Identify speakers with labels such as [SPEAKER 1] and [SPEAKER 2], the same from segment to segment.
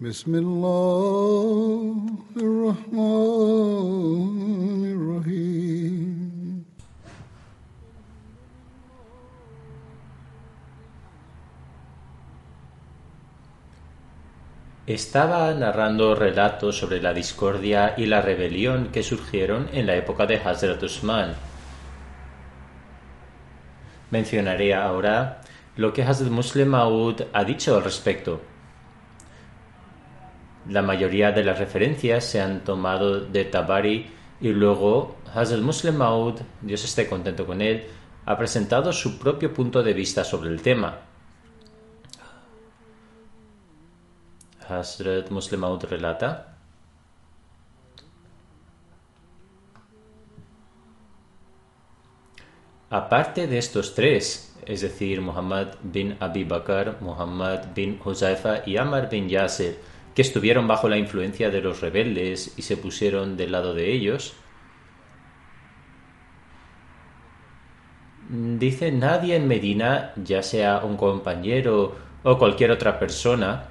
[SPEAKER 1] بسم الله الرحمن الرحيم
[SPEAKER 2] Estaba narrando relatos sobre la discordia y la rebelión que surgieron en la época de Hazrat Usman. Mencionaré ahora lo que Hazrat Muslim Maud ha dicho al respecto. La mayoría de las referencias se han tomado de Tabari y luego Hazrat Muslim Maud, Dios esté contento con él, ha presentado su propio punto de vista sobre el tema. Hazrat Muslim Maud relata. Aparte de estos tres, es decir, Muhammad bin Abi Bakr, Muhammad bin Huzaifa y Amr bin Yasir, que estuvieron bajo la influencia de los rebeldes y se pusieron del lado de ellos, dice nadie en Medina, ya sea un compañero o cualquier otra persona,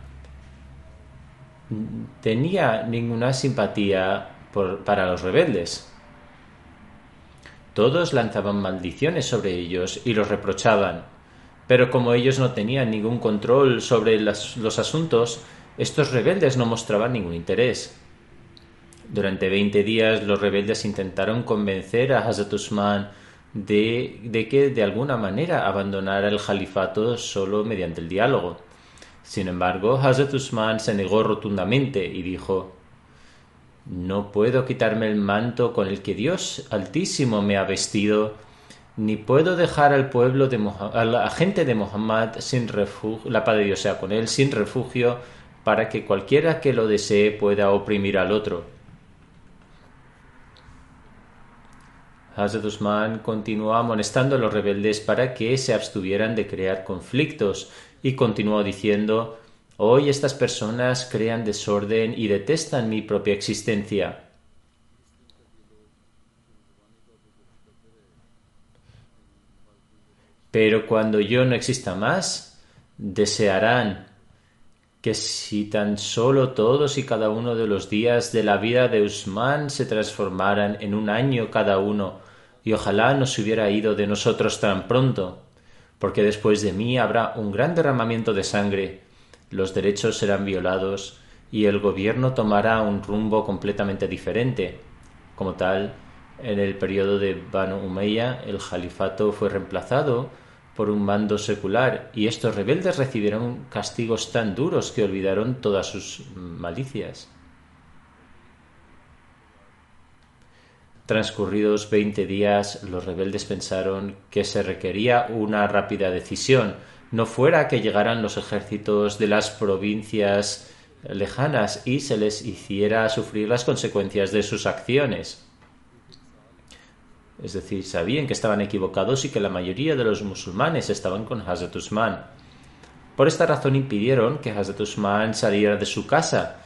[SPEAKER 2] tenía ninguna simpatía por, para los rebeldes. Todos lanzaban maldiciones sobre ellos y los reprochaban, pero como ellos no tenían ningún control sobre los asuntos, estos rebeldes no mostraban ningún interés. Durante veinte días los rebeldes intentaron convencer a Hazrat Usman de, que de alguna manera abandonara el califato solo mediante el diálogo. Sin embargo, Hazrat Usman se negó rotundamente y dijo No puedo quitarme el manto con el que Dios Altísimo me ha vestido, ni puedo dejar al pueblo de a la gente de Muhammad sin refugio, la paz de Dios sea con él, sin refugio, para que cualquiera que lo desee pueda oprimir al otro. Hazrat Usman continuó amonestando a los rebeldes para que se abstuvieran de crear conflictos y continuó diciendo Hoy estas personas crean desorden y detestan mi propia existencia. Pero cuando yo no exista más, desearán que si tan solo todos y cada uno de los días de la vida de Usman se transformaran en un año cada uno, y ojalá no se hubiera ido de nosotros tan pronto, porque después de mí habrá un gran derramamiento de sangre, los derechos serán violados y el gobierno tomará un rumbo completamente diferente. Como tal, en el periodo de Banu Umayya, el califato fue reemplazado por un mando secular y estos rebeldes recibieron castigos tan duros que olvidaron todas sus malicias. Transcurridos veinte días, los rebeldes pensaron que se requería una rápida decisión, no fuera que llegaran los ejércitos de las provincias lejanas y se les hiciera sufrir las consecuencias de sus acciones. Es decir, sabían que estaban equivocados y que la mayoría de los musulmanes estaban con Hazrat Usman. Por esta razón impidieron que Hazrat Usman saliera de su casa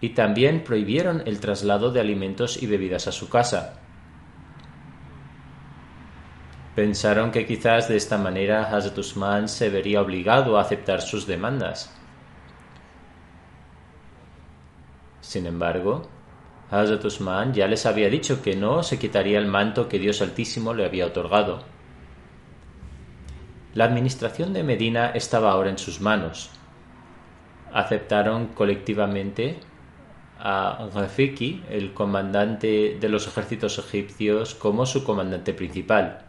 [SPEAKER 2] y también prohibieron el traslado de alimentos y bebidas a su casa. Pensaron que quizás de esta manera Hazrat Usman se vería obligado a aceptar sus demandas. Sin embargo, Hazrat Usman ya les había dicho que no se quitaría el manto que Dios Altísimo le había otorgado. La administración de Medina estaba ahora en sus manos. Aceptaron colectivamente a Rafiki, el comandante de los ejércitos egipcios, como su comandante principal.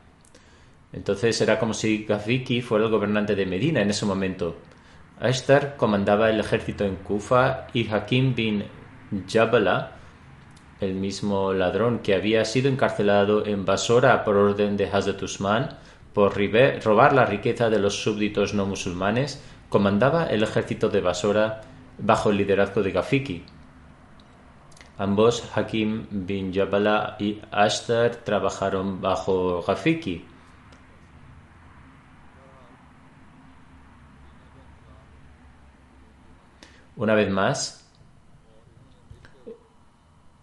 [SPEAKER 2] Entonces era como si Gafiki fuera el gobernante de Medina en ese momento. Ashtar comandaba el ejército en Kufa y Hakim bin Jabala, el mismo ladrón que había sido encarcelado en Basora por orden de Hazrat Usman por robar la riqueza de los súbditos no musulmanes, comandaba el ejército de Basora bajo el liderazgo de Gafiki. Ambos, Hakim bin Jabala y Ashtar, trabajaron bajo Gafiki. Una vez más,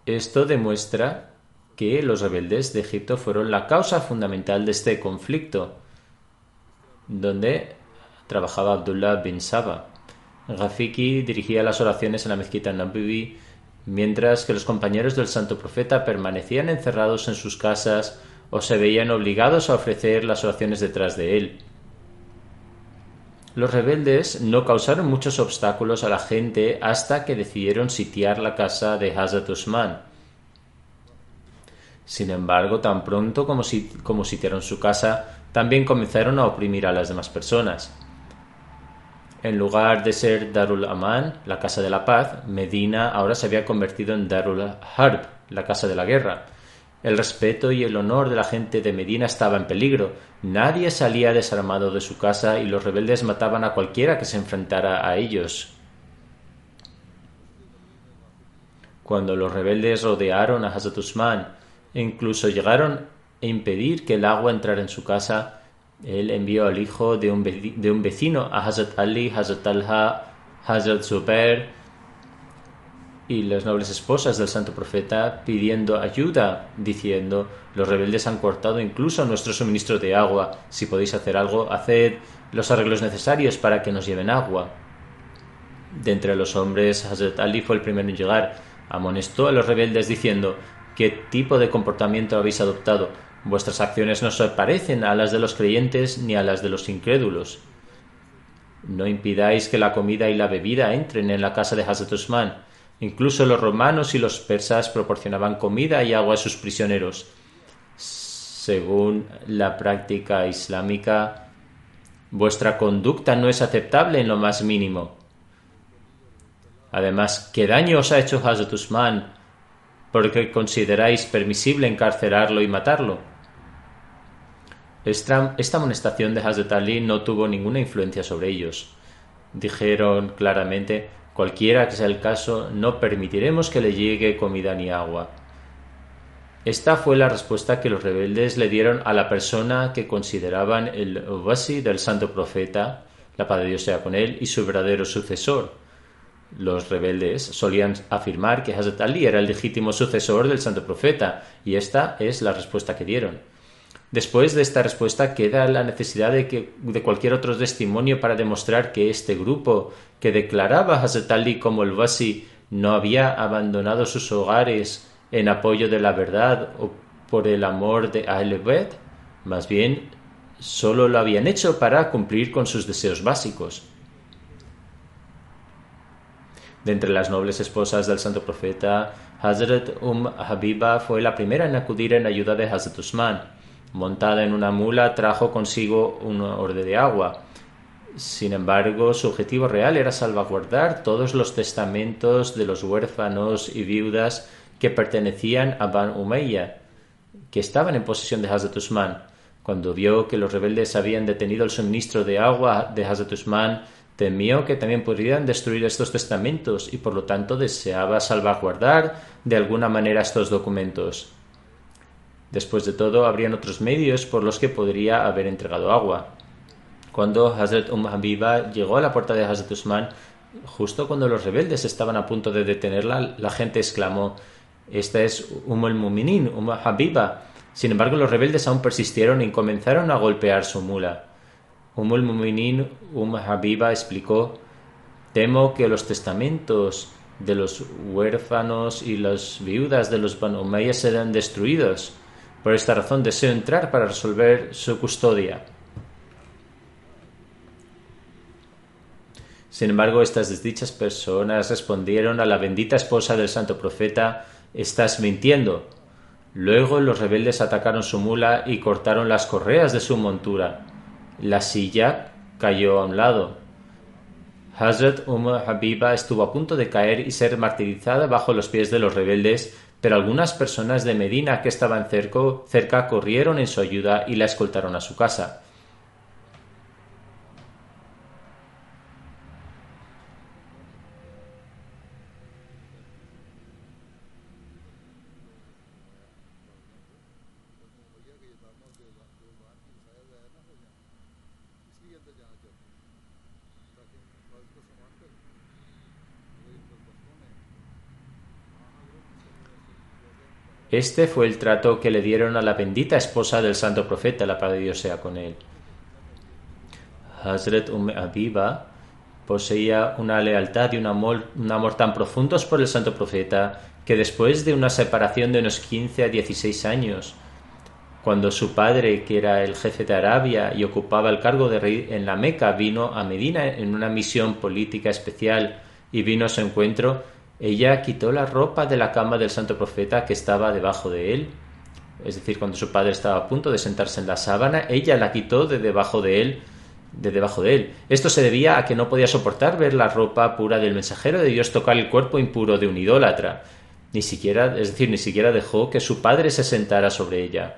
[SPEAKER 2] esto demuestra que los rebeldes de Egipto fueron la causa fundamental de este conflicto, donde trabajaba Abdullah bin Saba. Rafiki dirigía las oraciones en la mezquita Nabibi, mientras que los compañeros del santo profeta permanecían encerrados en sus casas o se veían obligados a ofrecer las oraciones detrás de él. Los rebeldes no causaron muchos obstáculos a la gente hasta que decidieron sitiar la casa de Hazrat Usman. Sin embargo, tan pronto como, como sitiaron su casa, también comenzaron a oprimir a las demás personas. En lugar de ser Darul Aman, la casa de la paz, Medina ahora se había convertido en Darul Harb, la casa de la guerra. El respeto y el honor de la gente de Medina estaba en peligro. Nadie salía desarmado de su casa y los rebeldes mataban a cualquiera que se enfrentara a ellos. Cuando los rebeldes rodearon a Hazrat Usman e incluso llegaron a impedir que el agua entrara en su casa, él envió al hijo de un, vecino, a Hazrat Ali, Hazrat Alha, Hazrat Zubair y las nobles esposas del santo profeta pidiendo ayuda, diciendo, los rebeldes han cortado incluso nuestro suministro de agua, si podéis hacer algo, haced los arreglos necesarios para que nos lleven agua. De entre los hombres, Hazrat Ali fue el primero en llegar, amonestó a los rebeldes diciendo, ¿qué tipo de comportamiento habéis adoptado? Vuestras acciones no se parecen a las de los creyentes ni a las de los incrédulos. No impidáis que la comida y la bebida entren en la casa de Hazrat Usman. Incluso los romanos y los persas proporcionaban comida y agua a sus prisioneros. Según la práctica islámica, vuestra conducta no es aceptable en lo más mínimo. Además, ¿qué daño os ha hecho Hazrat Usman porque consideráis permisible encarcelarlo y matarlo? Esta, amonestación de Hazrat Ali no tuvo ninguna influencia sobre ellos. Dijeron claramente, cualquiera que sea el caso, no permitiremos que le llegue comida ni agua. Esta fue la respuesta que los rebeldes le dieron a la persona que consideraban el wasi del santo profeta, la paz de Dios sea con él, y su verdadero sucesor. Los rebeldes solían afirmar que Hazrat Ali era el legítimo sucesor del santo profeta, y esta es la respuesta que dieron. Después de esta respuesta queda la necesidad de, que, de cualquier otro testimonio para demostrar que este grupo que declaraba a Hazrat Ali como el Wasi no había abandonado sus hogares en apoyo de la verdad o por el amor de Ahl más bien solo lo habían hecho para cumplir con sus deseos básicos. De entre las nobles esposas del santo profeta, Hazrat Um Habiba fue la primera en acudir en ayuda de Hazrat Usman montada en una mula, trajo consigo un orde de agua. Sin embargo, su objetivo real era salvaguardar todos los testamentos de los huérfanos y viudas que pertenecían a Ban Umayya, que estaban en posesión de Hazrat Usman. Cuando vio que los rebeldes habían detenido el suministro de agua de Hazrat Usman, temió que también podrían destruir estos testamentos y por lo tanto deseaba salvaguardar de alguna manera estos documentos. Después de todo, habrían otros medios por los que podría haber entregado agua. Cuando Hazrat Um Habiba llegó a la puerta de Hazrat Usman, justo cuando los rebeldes estaban a punto de detenerla, la gente exclamó: Esta es Um al-Muminin, Um Habiba. Sin embargo, los rebeldes aún persistieron y comenzaron a golpear su mula. Um al-Muminin, Um Habiba explicó: Temo que los testamentos de los huérfanos y las viudas de los Banu serán destruidos. Por esta razón deseo entrar para resolver su custodia. Sin embargo, estas desdichas personas respondieron a la bendita esposa del santo profeta, estás mintiendo. Luego los rebeldes atacaron su mula y cortaron las correas de su montura. La silla cayó a un lado. Hazrat Umar Habiba estuvo a punto de caer y ser martirizada bajo los pies de los rebeldes pero algunas personas de Medina que estaban cerca corrieron en su ayuda y la escoltaron a su casa. Este fue el trato que le dieron a la bendita esposa del santo profeta, la paz de Dios sea con él. Hazret Umm Abiba poseía una lealtad y un amor, un amor tan profundos por el santo profeta que después de una separación de unos 15 a 16 años, cuando su padre, que era el jefe de Arabia y ocupaba el cargo de rey en la Meca, vino a Medina en una misión política especial y vino a su encuentro, ella quitó la ropa de la cama del santo profeta que estaba debajo de él. Es decir, cuando su padre estaba a punto de sentarse en la sábana, ella la quitó de debajo de él de debajo de él. Esto se debía a que no podía soportar ver la ropa pura del mensajero de Dios tocar el cuerpo impuro de un idólatra. Ni siquiera, es decir, ni siquiera dejó que su padre se sentara sobre ella.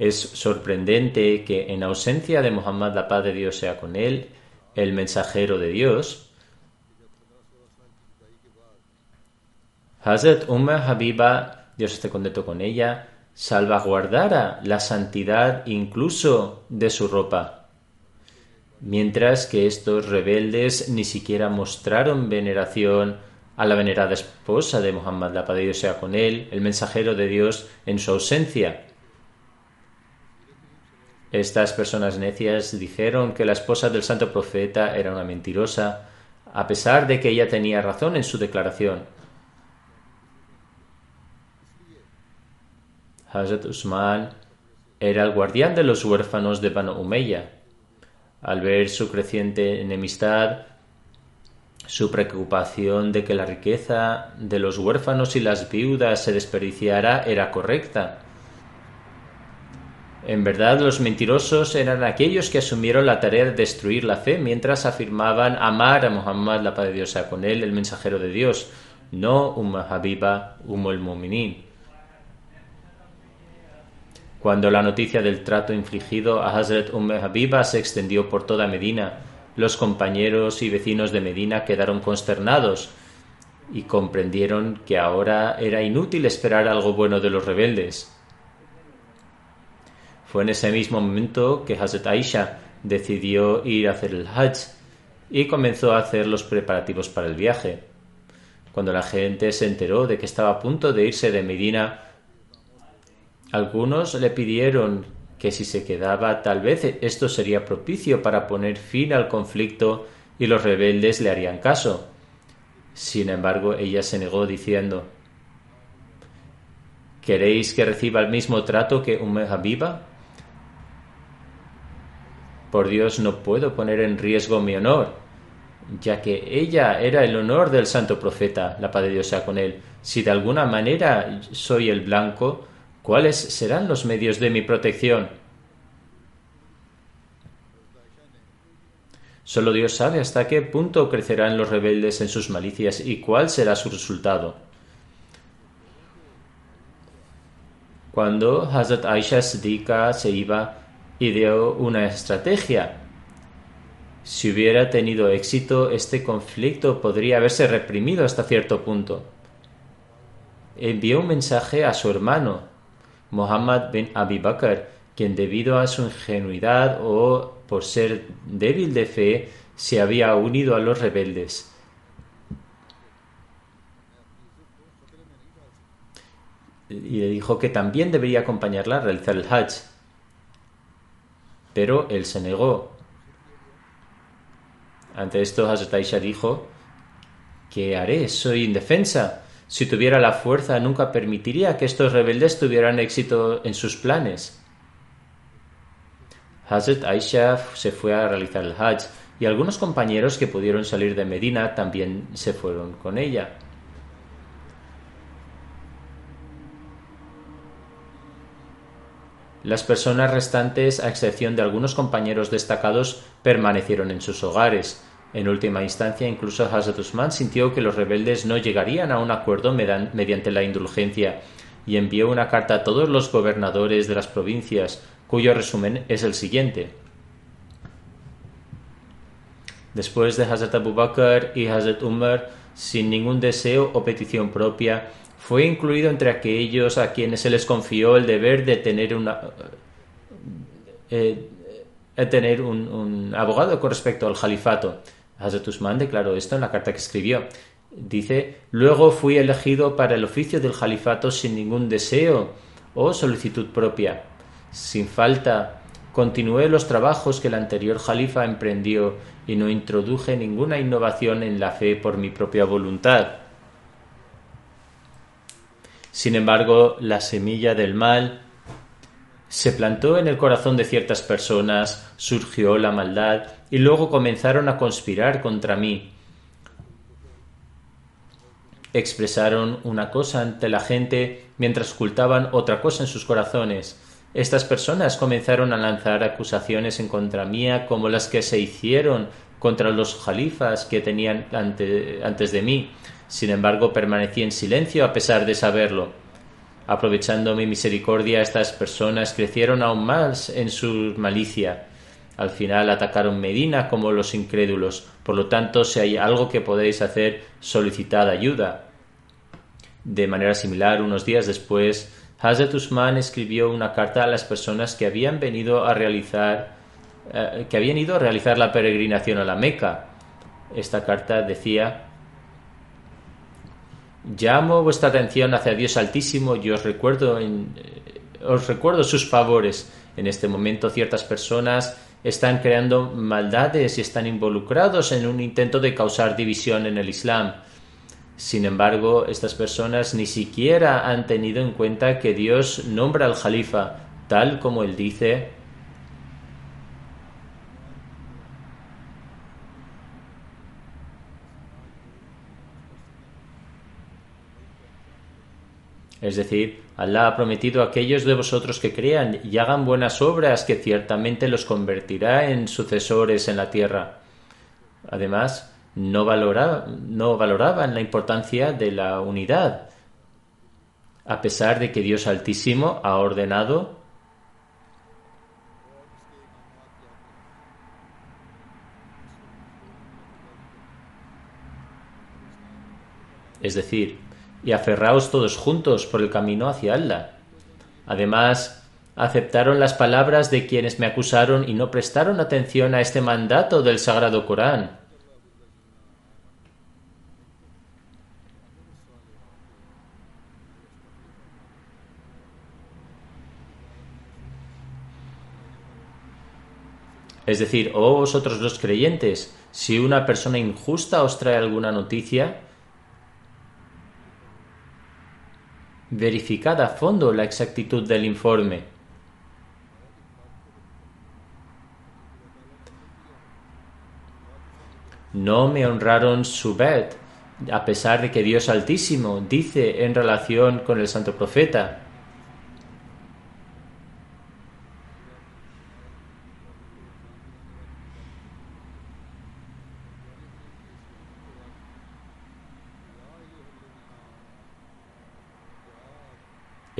[SPEAKER 2] Es sorprendente que en ausencia de Muhammad la paz de Dios sea con él, el mensajero de Dios, Hazrat Umar Habiba Dios esté contento con ella, salvaguardara la santidad incluso de su ropa. Mientras que estos rebeldes ni siquiera mostraron veneración a la venerada esposa de Muhammad, la paz de Dios sea con él, el mensajero de Dios en su ausencia. Estas personas necias dijeron que la esposa del santo profeta era una mentirosa, a pesar de que ella tenía razón en su declaración. Hazrat Usman era el guardián de los huérfanos de Banu Umayya. Al ver su creciente enemistad, su preocupación de que la riqueza de los huérfanos y las viudas se desperdiciara era correcta. En verdad, los mentirosos eran aquellos que asumieron la tarea de destruir la fe mientras afirmaban amar a Muhammad, la paz de Dios con él, el mensajero de Dios, no un Habiba, un el Muminin. Cuando la noticia del trato infligido a Hazrat Umm Habiba se extendió por toda Medina, los compañeros y vecinos de Medina quedaron consternados y comprendieron que ahora era inútil esperar algo bueno de los rebeldes. Fue en ese mismo momento que Hazrat Aisha decidió ir a hacer el Hajj y comenzó a hacer los preparativos para el viaje. Cuando la gente se enteró de que estaba a punto de irse de Medina, algunos le pidieron que si se quedaba tal vez esto sería propicio para poner fin al conflicto y los rebeldes le harían caso. Sin embargo, ella se negó diciendo ¿Queréis que reciba el mismo trato que un Habiba? Por Dios no puedo poner en riesgo mi honor, ya que ella era el honor del santo profeta, la paz de Dios sea con él. Si de alguna manera soy el blanco, ¿Cuáles serán los medios de mi protección? Solo Dios sabe hasta qué punto crecerán los rebeldes en sus malicias y cuál será su resultado. Cuando Hazrat Aisha se iba, ideó una estrategia. Si hubiera tenido éxito, este conflicto podría haberse reprimido hasta cierto punto. Envió un mensaje a su hermano, Muhammad bin Abi Bakr, quien debido a su ingenuidad o por ser débil de fe se había unido a los rebeldes. Y le dijo que también debería acompañarla a realizar el Hajj. Pero él se negó. Ante esto, Hazrat Aisha dijo: ¿Qué haré? Soy indefensa. Si tuviera la fuerza, nunca permitiría que estos rebeldes tuvieran éxito en sus planes. Hazrat Aisha se fue a realizar el Hajj y algunos compañeros que pudieron salir de Medina también se fueron con ella. Las personas restantes, a excepción de algunos compañeros destacados, permanecieron en sus hogares. En última instancia, incluso Hazrat Usman sintió que los rebeldes no llegarían a un acuerdo mediante la indulgencia y envió una carta a todos los gobernadores de las provincias, cuyo resumen es el siguiente. Después de Hazrat Abu Bakr y Hazrat Umar, sin ningún deseo o petición propia, fue incluido entre aquellos a quienes se les confió el deber de tener una eh, tener un, un, abogado con respecto al califato. Hazrat Usman declaró esto en la carta que escribió. Dice, luego fui elegido para el oficio del califato sin ningún deseo o solicitud propia. Sin falta, continué los trabajos que el anterior califa emprendió y no introduje ninguna innovación en la fe por mi propia voluntad. Sin embargo, la semilla del mal se plantó en el corazón de ciertas personas, surgió la maldad y luego comenzaron a conspirar contra mí expresaron una cosa ante la gente mientras ocultaban otra cosa en sus corazones. Estas personas comenzaron a lanzar acusaciones en contra mía como las que se hicieron contra los jalifas que tenían antes de mí. Sin embargo, permanecí en silencio a pesar de saberlo. Aprovechando mi misericordia, estas personas crecieron aún más en su malicia. Al final atacaron Medina como los incrédulos. Por lo tanto, si hay algo que podéis hacer, solicitad ayuda. De manera similar, unos días después, Hazrat Usman escribió una carta a las personas que habían venido a realizar eh, que habían ido a realizar la peregrinación a la Meca. Esta carta decía Llamo vuestra atención hacia Dios Altísimo y os recuerdo, eh, os recuerdo sus favores. En este momento ciertas personas están creando maldades y están involucrados en un intento de causar división en el Islam. Sin embargo, estas personas ni siquiera han tenido en cuenta que Dios nombra al Jalifa, tal como él dice Es decir, Allah ha prometido a aquellos de vosotros que crean y hagan buenas obras que ciertamente los convertirá en sucesores en la tierra. Además, no, no valoraban la importancia de la unidad, a pesar de que Dios Altísimo ha ordenado es decir, y aferraos todos juntos por el camino hacia Allah. Además, aceptaron las palabras de quienes me acusaron y no prestaron atención a este mandato del Sagrado Corán. Es decir, oh vosotros los creyentes, si una persona injusta os trae alguna noticia, verificad a fondo la exactitud del informe. No me honraron su bet, a pesar de que Dios Altísimo dice en relación con el santo profeta,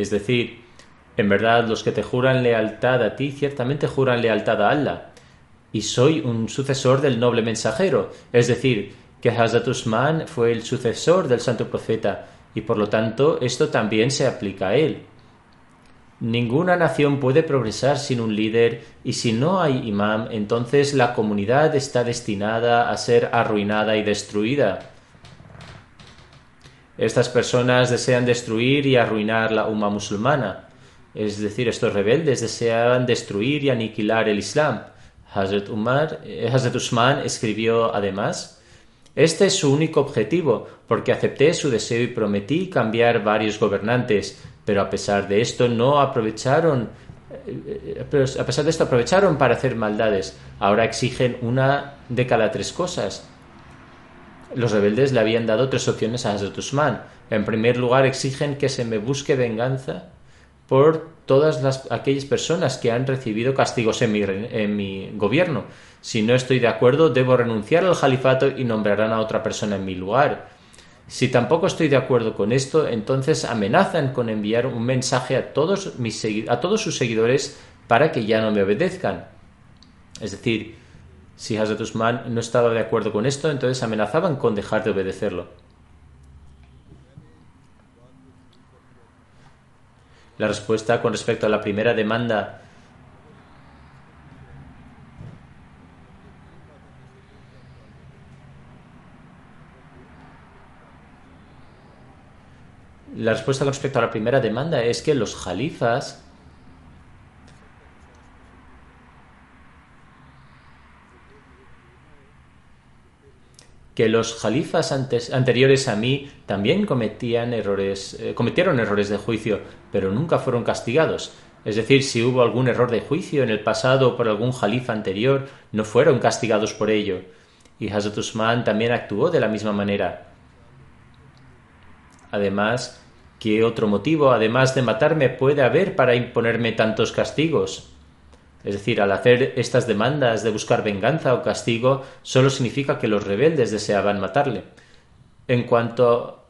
[SPEAKER 2] Es decir, en verdad los que te juran lealtad a ti ciertamente juran lealtad a Allah. Y soy un sucesor del noble mensajero. Es decir, que Hazrat Usman fue el sucesor del santo profeta y por lo tanto esto también se aplica a él. Ninguna nación puede progresar sin un líder y si no hay imam, entonces la comunidad está destinada a ser arruinada y destruida. Estas personas desean destruir y arruinar la umma musulmana. Es decir, estos rebeldes desean destruir y aniquilar el Islam. Hazrat, Umar, eh, Hazrat Usman escribió además, este es su único objetivo, porque acepté su deseo y prometí cambiar varios gobernantes, pero a pesar de esto no aprovecharon, eh, a pesar de esto aprovecharon para hacer maldades. Ahora exigen una de cada tres cosas. Los rebeldes le habían dado tres opciones a Hazrat Usman. En primer lugar, exigen que se me busque venganza por todas las, aquellas personas que han recibido castigos en mi, en mi gobierno. Si no estoy de acuerdo, debo renunciar al califato y nombrarán a otra persona en mi lugar. Si tampoco estoy de acuerdo con esto, entonces amenazan con enviar un mensaje a todos, mis, a todos sus seguidores para que ya no me obedezcan. Es decir, si Hazrat Usman no estaba de acuerdo con esto, entonces amenazaban con dejar de obedecerlo. La respuesta con respecto a la primera demanda La respuesta con respecto a la primera demanda es que los jalifas que los jalifas anteriores a mí también cometían errores, eh, cometieron errores de juicio, pero nunca fueron castigados. Es decir, si hubo algún error de juicio en el pasado por algún jalifa anterior, no fueron castigados por ello. Y Hazrat Usman también actuó de la misma manera. Además, ¿qué otro motivo, además de matarme, puede haber para imponerme tantos castigos? Es decir, al hacer estas demandas de buscar venganza o castigo, solo significa que los rebeldes deseaban matarle. En cuanto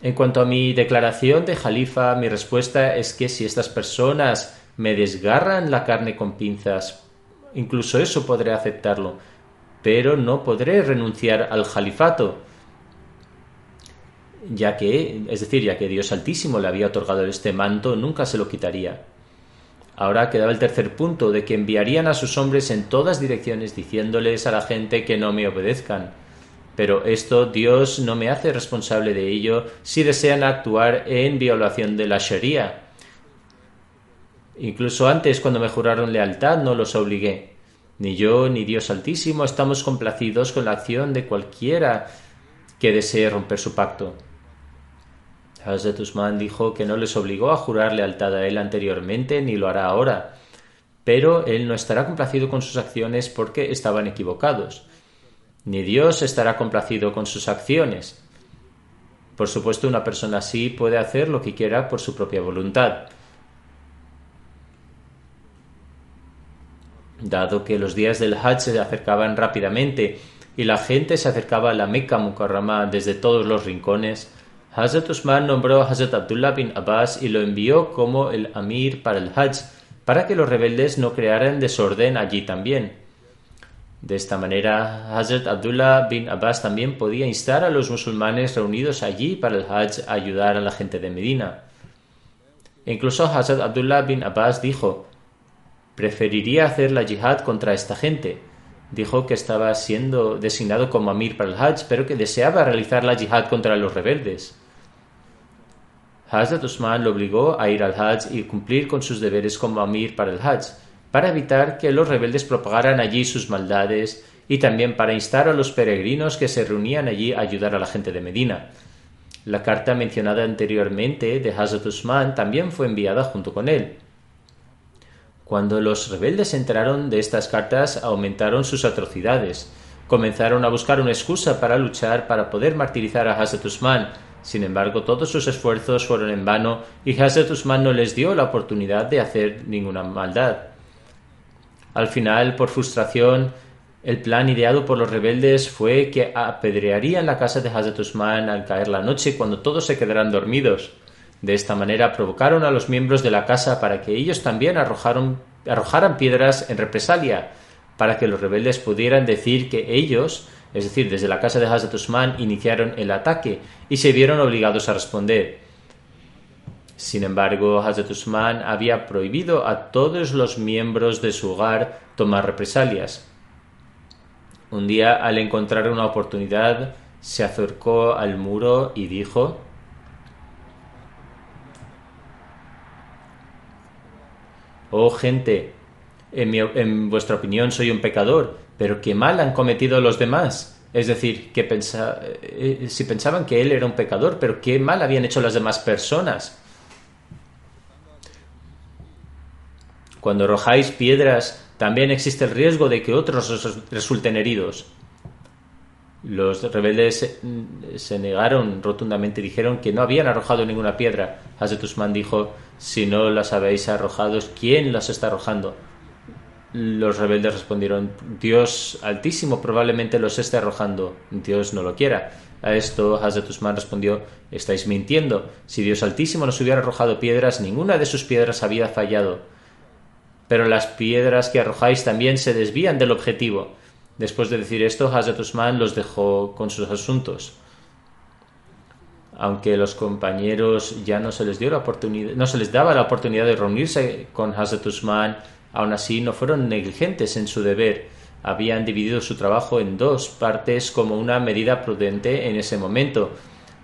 [SPEAKER 2] en cuanto a mi declaración de Jalifa, mi respuesta es que si estas personas me desgarran la carne con pinzas, incluso eso podré aceptarlo, pero no podré renunciar al Jalifato, ya que, es decir, ya que Dios Altísimo le había otorgado este manto, nunca se lo quitaría. Ahora quedaba el tercer punto, de que enviarían a sus hombres en todas direcciones diciéndoles a la gente que no me obedezcan. Pero esto Dios no me hace responsable de ello si desean actuar en violación de la Sharia. Incluso antes, cuando me juraron lealtad, no los obligué. Ni yo ni Dios Altísimo estamos complacidos con la acción de cualquiera que desee romper su pacto. Hazrat Usman dijo que no les obligó a jurar lealtad a él anteriormente ni lo hará ahora, pero él no estará complacido con sus acciones porque estaban equivocados. Ni Dios estará complacido con sus acciones. Por supuesto, una persona así puede hacer lo que quiera por su propia voluntad. Dado que los días del Hajj se acercaban rápidamente y la gente se acercaba a la Meca Mukarramá desde todos los rincones, Hazrat Usman nombró a Hazrat Abdullah bin Abbas y lo envió como el amir para el Hajj, para que los rebeldes no crearan desorden allí también. De esta manera, Hazrat Abdullah bin Abbas también podía instar a los musulmanes reunidos allí para el Hajj a ayudar a la gente de Medina. incluso Hazrat Abdullah bin Abbas dijo, preferiría hacer la yihad contra esta gente. Dijo que estaba siendo designado como amir para el Hajj, pero que deseaba realizar la yihad contra los rebeldes. Hazrat Usman lo obligó a ir al Hajj y cumplir con sus deberes como Amir para el Hajj, para evitar que los rebeldes propagaran allí sus maldades y también para instar a los peregrinos que se reunían allí a ayudar a la gente de Medina. La carta mencionada anteriormente de Hazrat Usman también fue enviada junto con él. Cuando los rebeldes enteraron de estas cartas, aumentaron sus atrocidades. Comenzaron a buscar una excusa para luchar para poder martirizar a Hazrat Usman, sin embargo, todos sus esfuerzos fueron en vano y Hazrat Usman no les dio la oportunidad de hacer ninguna maldad. Al final, por frustración, el plan ideado por los rebeldes fue que apedrearían la casa de Hazrat Usman al caer la noche cuando todos se quedaran dormidos. De esta manera provocaron a los miembros de la casa para que ellos también arrojaran piedras en represalia, para que los rebeldes pudieran decir que ellos es decir, desde la casa de Hazrat Usman iniciaron el ataque y se vieron obligados a responder. Sin embargo, Hazrat Usman había prohibido a todos los miembros de su hogar tomar represalias. Un día, al encontrar una oportunidad, se acercó al muro y dijo Oh gente, en, en vuestra opinión soy un pecador, pero qué mal han cometido los demás. Es decir, que eh, si pensaban que él era un pecador, pero qué mal habían hecho las demás personas. Cuando arrojáis piedras, también existe el riesgo de que otros resulten heridos. Los rebeldes se negaron rotundamente, dijeron que no habían arrojado ninguna piedra. Hazrat Usman dijo, si no las habéis arrojado, ¿quién las está arrojando? Los rebeldes respondieron, Dios altísimo probablemente los esté arrojando, Dios no lo quiera. A esto Hazrat Usman respondió, estáis mintiendo, si Dios altísimo nos hubiera arrojado piedras, ninguna de sus piedras había fallado. Pero las piedras que arrojáis también se desvían del objetivo. Después de decir esto, Hazrat Usman los dejó con sus asuntos. aunque los compañeros ya no se les dio la oportunidad, no se les daba la oportunidad de reunirse con Hazrat Usman, aún así no fueron negligentes en su deber. Habían dividido su trabajo en dos partes como una medida prudente en ese momento.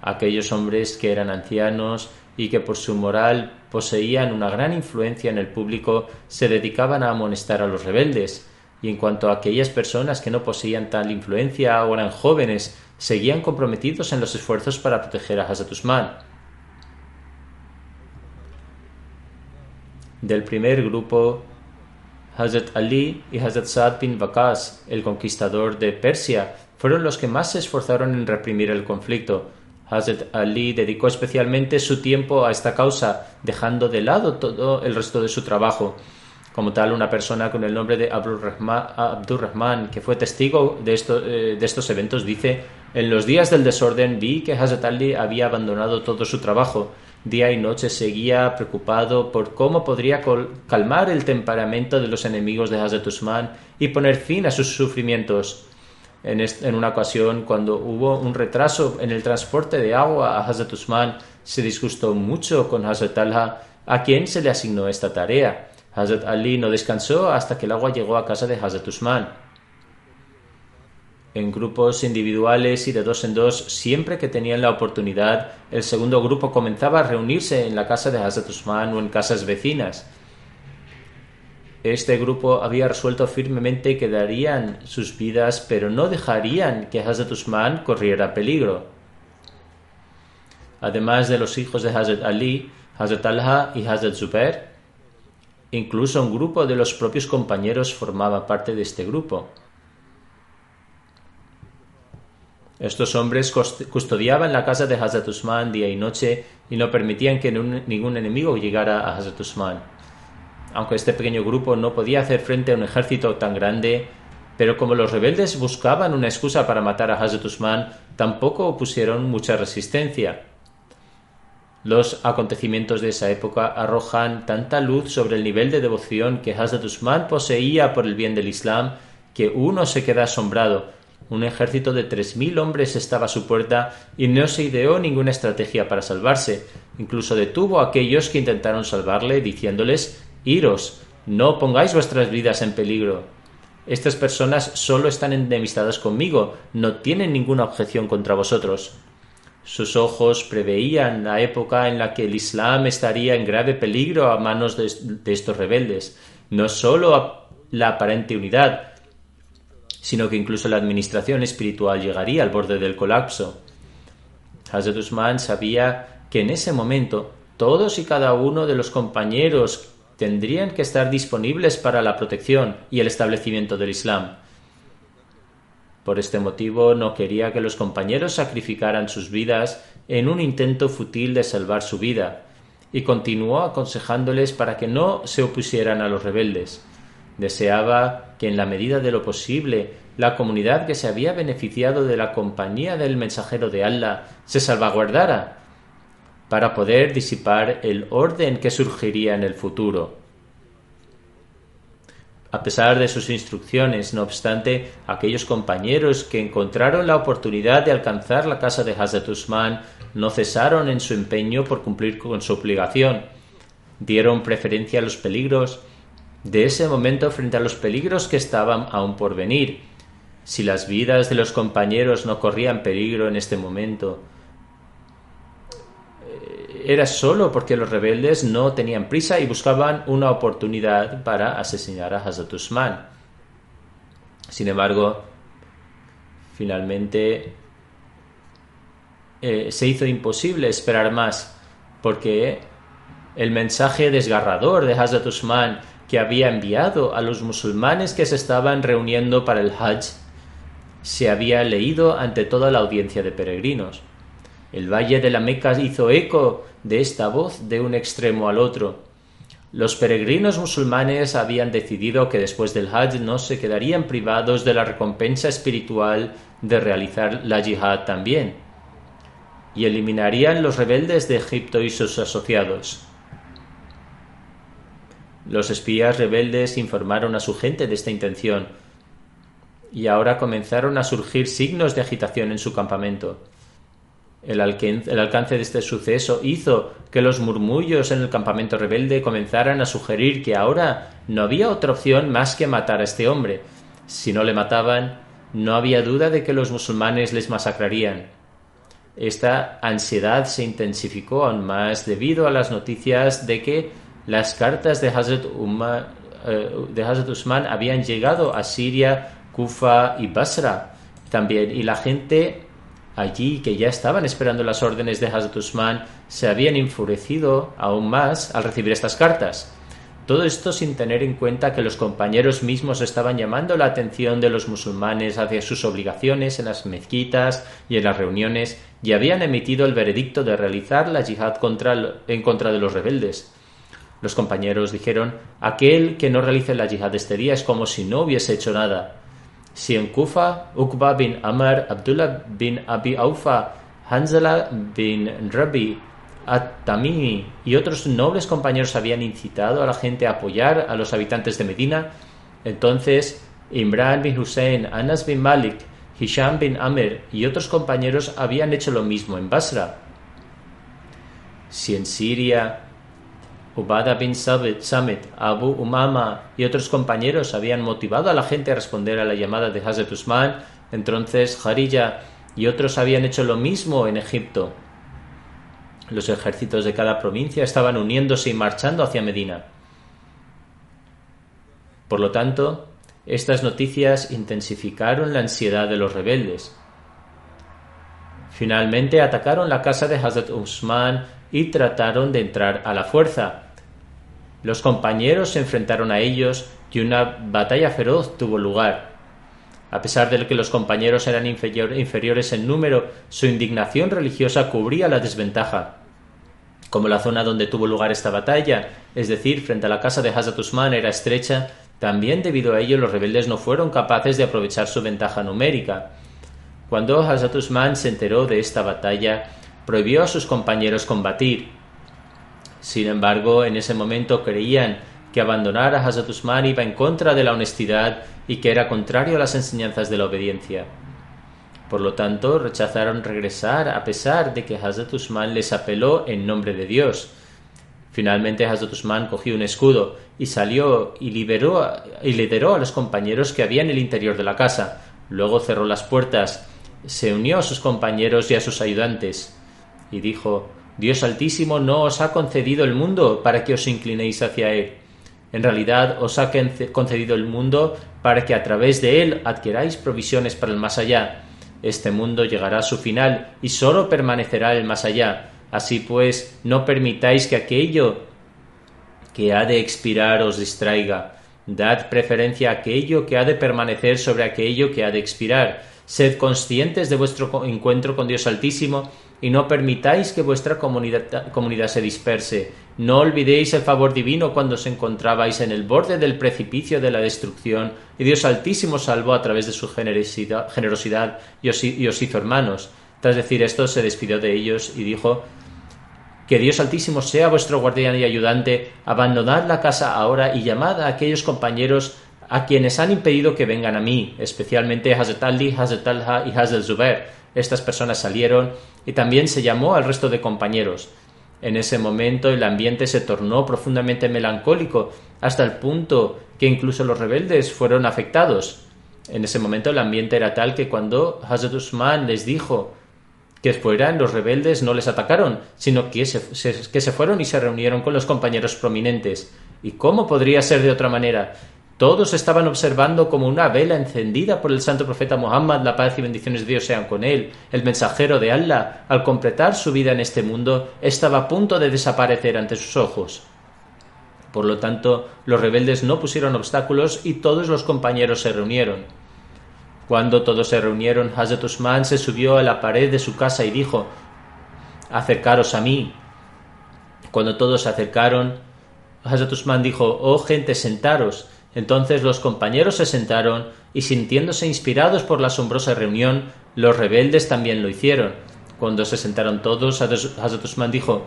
[SPEAKER 2] Aquellos hombres que eran ancianos y que por su moral poseían una gran influencia en el público se dedicaban a amonestar a los rebeldes. Y en cuanto a aquellas personas que no poseían tal influencia o eran jóvenes, seguían comprometidos en los esfuerzos para proteger a Hazrat Usman. Del primer grupo, Hazrat Ali y Hazrat Saad bin Waqas, el conquistador de Persia, fueron los que más se esforzaron en reprimir el conflicto. Hazrat Ali dedicó especialmente su tiempo a esta causa, dejando de lado todo el resto de su trabajo. Como tal, una persona con el nombre de Abdurrahman, que fue testigo de, eh, de estos eventos, dice en los días del desorden vi que Hazrat Ali había abandonado todo su trabajo. Día y noche seguía preocupado por cómo podría calmar el temperamento de los enemigos de Hazrat Usman y poner fin a sus sufrimientos. En, una ocasión, cuando hubo un retraso en el transporte de agua a Hazrat Usman, se disgustó mucho con Hazrat Talha, a quien se le asignó esta tarea. Hazrat Ali no descansó hasta que el agua llegó a casa de Hazrat Usman en grupos individuales y de dos en dos siempre que tenían la oportunidad. El segundo grupo comenzaba a reunirse en la casa de Hazrat Usman o en casas vecinas. Este grupo había resuelto firmemente que darían sus vidas, pero no dejarían que Hazrat Usman corriera peligro. Además de los hijos de Hazrat Ali, Hazrat Alha y Hazrat Zubair, incluso un grupo de los propios compañeros formaba parte de este grupo. Estos hombres custodiaban la casa de Hazrat Usman día y noche y no permitían que ningún enemigo llegara a Hazrat Usman. Aunque este pequeño grupo no podía hacer frente a un ejército tan grande, pero como los rebeldes buscaban una excusa para matar a Hazrat Usman, tampoco opusieron mucha resistencia. Los acontecimientos de esa época arrojan tanta luz sobre el nivel de devoción que Hazrat Usman poseía por el bien del Islam que uno se queda asombrado un ejército de tres mil hombres estaba a su puerta y no se ideó ninguna estrategia para salvarse. Incluso detuvo a aquellos que intentaron salvarle, diciéndoles Iros, no pongáis vuestras vidas en peligro. Estas personas solo están enemistadas conmigo, no tienen ninguna objeción contra vosotros. Sus ojos preveían la época en la que el Islam estaría en grave peligro a manos de, estos rebeldes. No solo la aparente unidad, sino que incluso la administración espiritual llegaría al borde del colapso. Hazrat Usman sabía que en ese momento todos y cada uno de los compañeros tendrían que estar disponibles para la protección y el establecimiento del Islam. Por este motivo no quería que los compañeros sacrificaran sus vidas en un intento fútil de salvar su vida, y continuó aconsejándoles para que no se opusieran a los rebeldes. Deseaba que en la medida de lo posible la comunidad que se había beneficiado de la compañía del mensajero de Allah se salvaguardara para poder disipar el orden que surgiría en el futuro. A pesar de sus instrucciones, no obstante, aquellos compañeros que encontraron la oportunidad de alcanzar la casa de Hazrat Usman no cesaron en su empeño por cumplir con su obligación. Dieron preferencia a los peligros de ese momento frente a los peligros que estaban aún por venir. Si las vidas de los compañeros no corrían peligro en este momento, eh, era solo porque los rebeldes no tenían prisa y buscaban una oportunidad para asesinar a Hazrat Usman. Sin embargo, finalmente eh, se hizo imposible esperar más, porque el mensaje desgarrador de Hazrat Usman que había enviado a los musulmanes que se estaban reuniendo para el Hajj se había leído ante toda la audiencia de peregrinos. El valle de la Meca hizo eco de esta voz de un extremo al otro. Los peregrinos musulmanes habían decidido que después del Hajj no se quedarían privados de la recompensa espiritual de realizar la yihad también, y eliminarían los rebeldes de Egipto y sus asociados. Los espías rebeldes informaron a su gente de esta intención, y ahora comenzaron a surgir signos de agitación en su campamento. El, alcance de este suceso hizo que los murmullos en el campamento rebelde comenzaran a sugerir que ahora no había otra opción más que matar a este hombre. Si no le mataban, no había duda de que los musulmanes les masacrarían. Esta ansiedad se intensificó aún más debido a las noticias de que las cartas de Hazrat, eh, de Hazrat Usman habían llegado a Siria, Kufa y Basra también, y la gente allí que ya estaban esperando las órdenes de Hazrat Usman se habían enfurecido aún más al recibir estas cartas. Todo esto sin tener en cuenta que los compañeros mismos estaban llamando la atención de los musulmanes hacia sus obligaciones en las mezquitas y en las reuniones y habían emitido el veredicto de realizar la yihad contra, en contra de los rebeldes. Los compañeros dijeron, aquel que no realice la yihad este día es como si no hubiese hecho nada. Si en Kufa, Uqba bin Amr, Abdullah bin Abi Aufa, Hanzala bin Rabi, At-Tamimi y otros nobles compañeros habían incitado a la gente a apoyar a los habitantes de Medina, entonces Imran bin Hussein, Anas bin Malik, Hisham bin Amr y otros compañeros habían hecho lo mismo en Basra. Si en Siria Ubada bin Samet, Abu Umama y otros compañeros habían motivado a la gente a responder a la llamada de Hazrat Usman, entonces Harija y otros habían hecho lo mismo en Egipto. Los ejércitos de cada provincia estaban uniéndose y marchando hacia Medina. Por lo tanto, estas noticias intensificaron la ansiedad de los rebeldes. Finalmente atacaron la casa de Hazrat Usman y trataron de entrar a la fuerza. Los compañeros se enfrentaron a ellos y una batalla feroz tuvo lugar. A pesar de que los compañeros eran inferiores en número, su indignación religiosa cubría la desventaja. Como la zona donde tuvo lugar esta batalla, es decir, frente a la casa de Hazrat Usman, era estrecha, también debido a ello los rebeldes no fueron capaces de aprovechar su ventaja numérica. Cuando Hazrat Usman se enteró de esta batalla, prohibió a sus compañeros combatir. Sin embargo, en ese momento creían que abandonar a Hazrat Usman iba en contra de la honestidad y que era contrario a las enseñanzas de la obediencia. Por lo tanto, rechazaron regresar a pesar de que Hazrat Usman les apeló en nombre de Dios. Finalmente Hazrat Usman cogió un escudo y salió y liberó y lideró a los compañeros que había en el interior de la casa. Luego cerró las puertas, se unió a sus compañeros y a sus ayudantes y dijo Dios Altísimo no os ha concedido el mundo para que os inclinéis hacia él en realidad os ha concedido el mundo para que a través de él adquiráis provisiones para el más allá. Este mundo llegará a su final y sólo permanecerá el más allá. Así pues, no permitáis que aquello que ha de expirar os distraiga. Dad preferencia a aquello que ha de permanecer sobre aquello que ha de expirar. Sed conscientes de vuestro encuentro con Dios Altísimo y no permitáis que vuestra comunidad, se disperse. No olvidéis el favor divino cuando os encontrabais en el borde del precipicio de la destrucción, y Dios Altísimo salvó a través de su generosidad, y, os, y os hizo hermanos. Tras decir esto, se despidió de ellos y dijo que Dios Altísimo sea vuestro guardián y ayudante, abandonad la casa ahora y llamad a aquellos compañeros a quienes han impedido que vengan a mí, especialmente Hazrat Ali, Hazrat Alha y Hazrat Zubair, estas personas salieron y también se llamó al resto de compañeros. En ese momento el ambiente se tornó profundamente melancólico hasta el punto que incluso los rebeldes fueron afectados. En ese momento el ambiente era tal que cuando Hazrat Usman les dijo que fueran, los rebeldes no les atacaron, sino que se, que se fueron y se reunieron con los compañeros prominentes. ¿Y cómo podría ser de otra manera? Todos estaban observando como una vela encendida por el santo profeta Muhammad, la paz y bendiciones de Dios sean con él, el mensajero de Allah, al completar su vida en este mundo, estaba a punto de desaparecer ante sus ojos. Por lo tanto, los rebeldes no pusieron obstáculos y todos los compañeros se reunieron. Cuando todos se reunieron, Hazrat Usman se subió a la pared de su casa y dijo, Acercaros a mí. Cuando todos se acercaron, Hazrat Usman dijo, Oh gente, sentaros. Entonces los compañeros se sentaron y sintiéndose inspirados por la asombrosa reunión, los rebeldes también lo hicieron. Cuando se sentaron todos, Hazrat Usman dijo,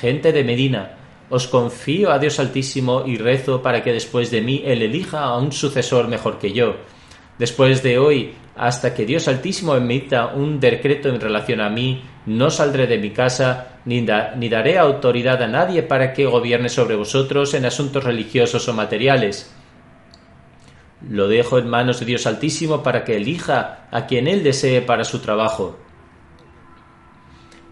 [SPEAKER 2] Gente de Medina, os confío a Dios Altísimo y rezo para que después de mí Él elija a un sucesor mejor que yo. Después de hoy, hasta que Dios Altísimo emita un decreto en relación a mí, no saldré de mi casa, ni, ni, daré autoridad a nadie para que gobierne sobre vosotros en asuntos religiosos o materiales. Lo dejo en manos de Dios Altísimo para que elija a quien Él desee para su trabajo.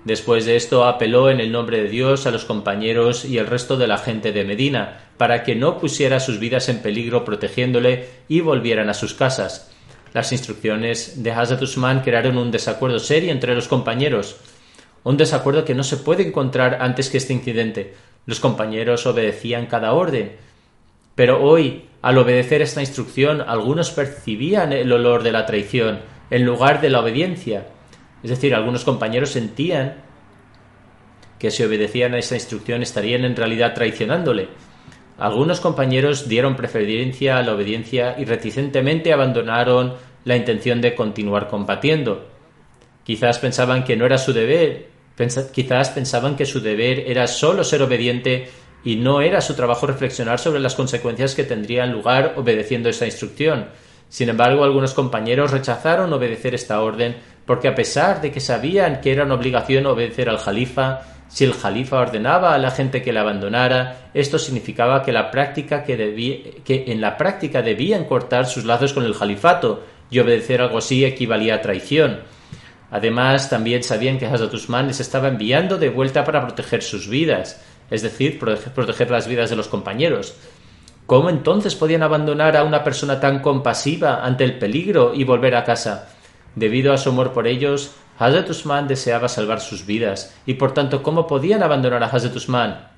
[SPEAKER 2] Después de esto apeló en el nombre de Dios a los compañeros y el resto de la gente de Medina, para que no pusiera sus vidas en peligro protegiéndole y volvieran a sus casas. Las instrucciones de Hazrat Usman crearon un desacuerdo serio entre los compañeros, un desacuerdo que no se puede encontrar antes que este incidente. Los compañeros obedecían cada orden, pero hoy, al obedecer esta instrucción, algunos percibían el olor de la traición en lugar de la obediencia. Es decir, algunos compañeros sentían que si obedecían a esta instrucción estarían en realidad traicionándole. Algunos compañeros dieron preferencia a la obediencia y reticentemente abandonaron la intención de continuar combatiendo. Quizás pensaban que no era su deber, quizás pensaban que su deber era solo ser obediente y no era su trabajo reflexionar sobre las consecuencias que tendrían lugar obedeciendo esa instrucción. Sin embargo, algunos compañeros rechazaron obedecer esta orden porque a pesar de que sabían que era una obligación obedecer al jalifa, si el jalifa ordenaba a la gente que la abandonara, esto significaba que, la práctica que, que en la práctica debían cortar sus lazos con el jalifato, y obedecer algo así equivalía a traición. Además, también sabían que Hazrat Usman les estaba enviando de vuelta para proteger sus vidas, es decir, proteger las vidas de los compañeros. ¿Cómo entonces podían abandonar a una persona tan compasiva ante el peligro y volver a casa? Debido a su amor por ellos, Hazrat Usman deseaba salvar sus vidas, y por tanto, ¿cómo podían abandonar a Hazrat Usman?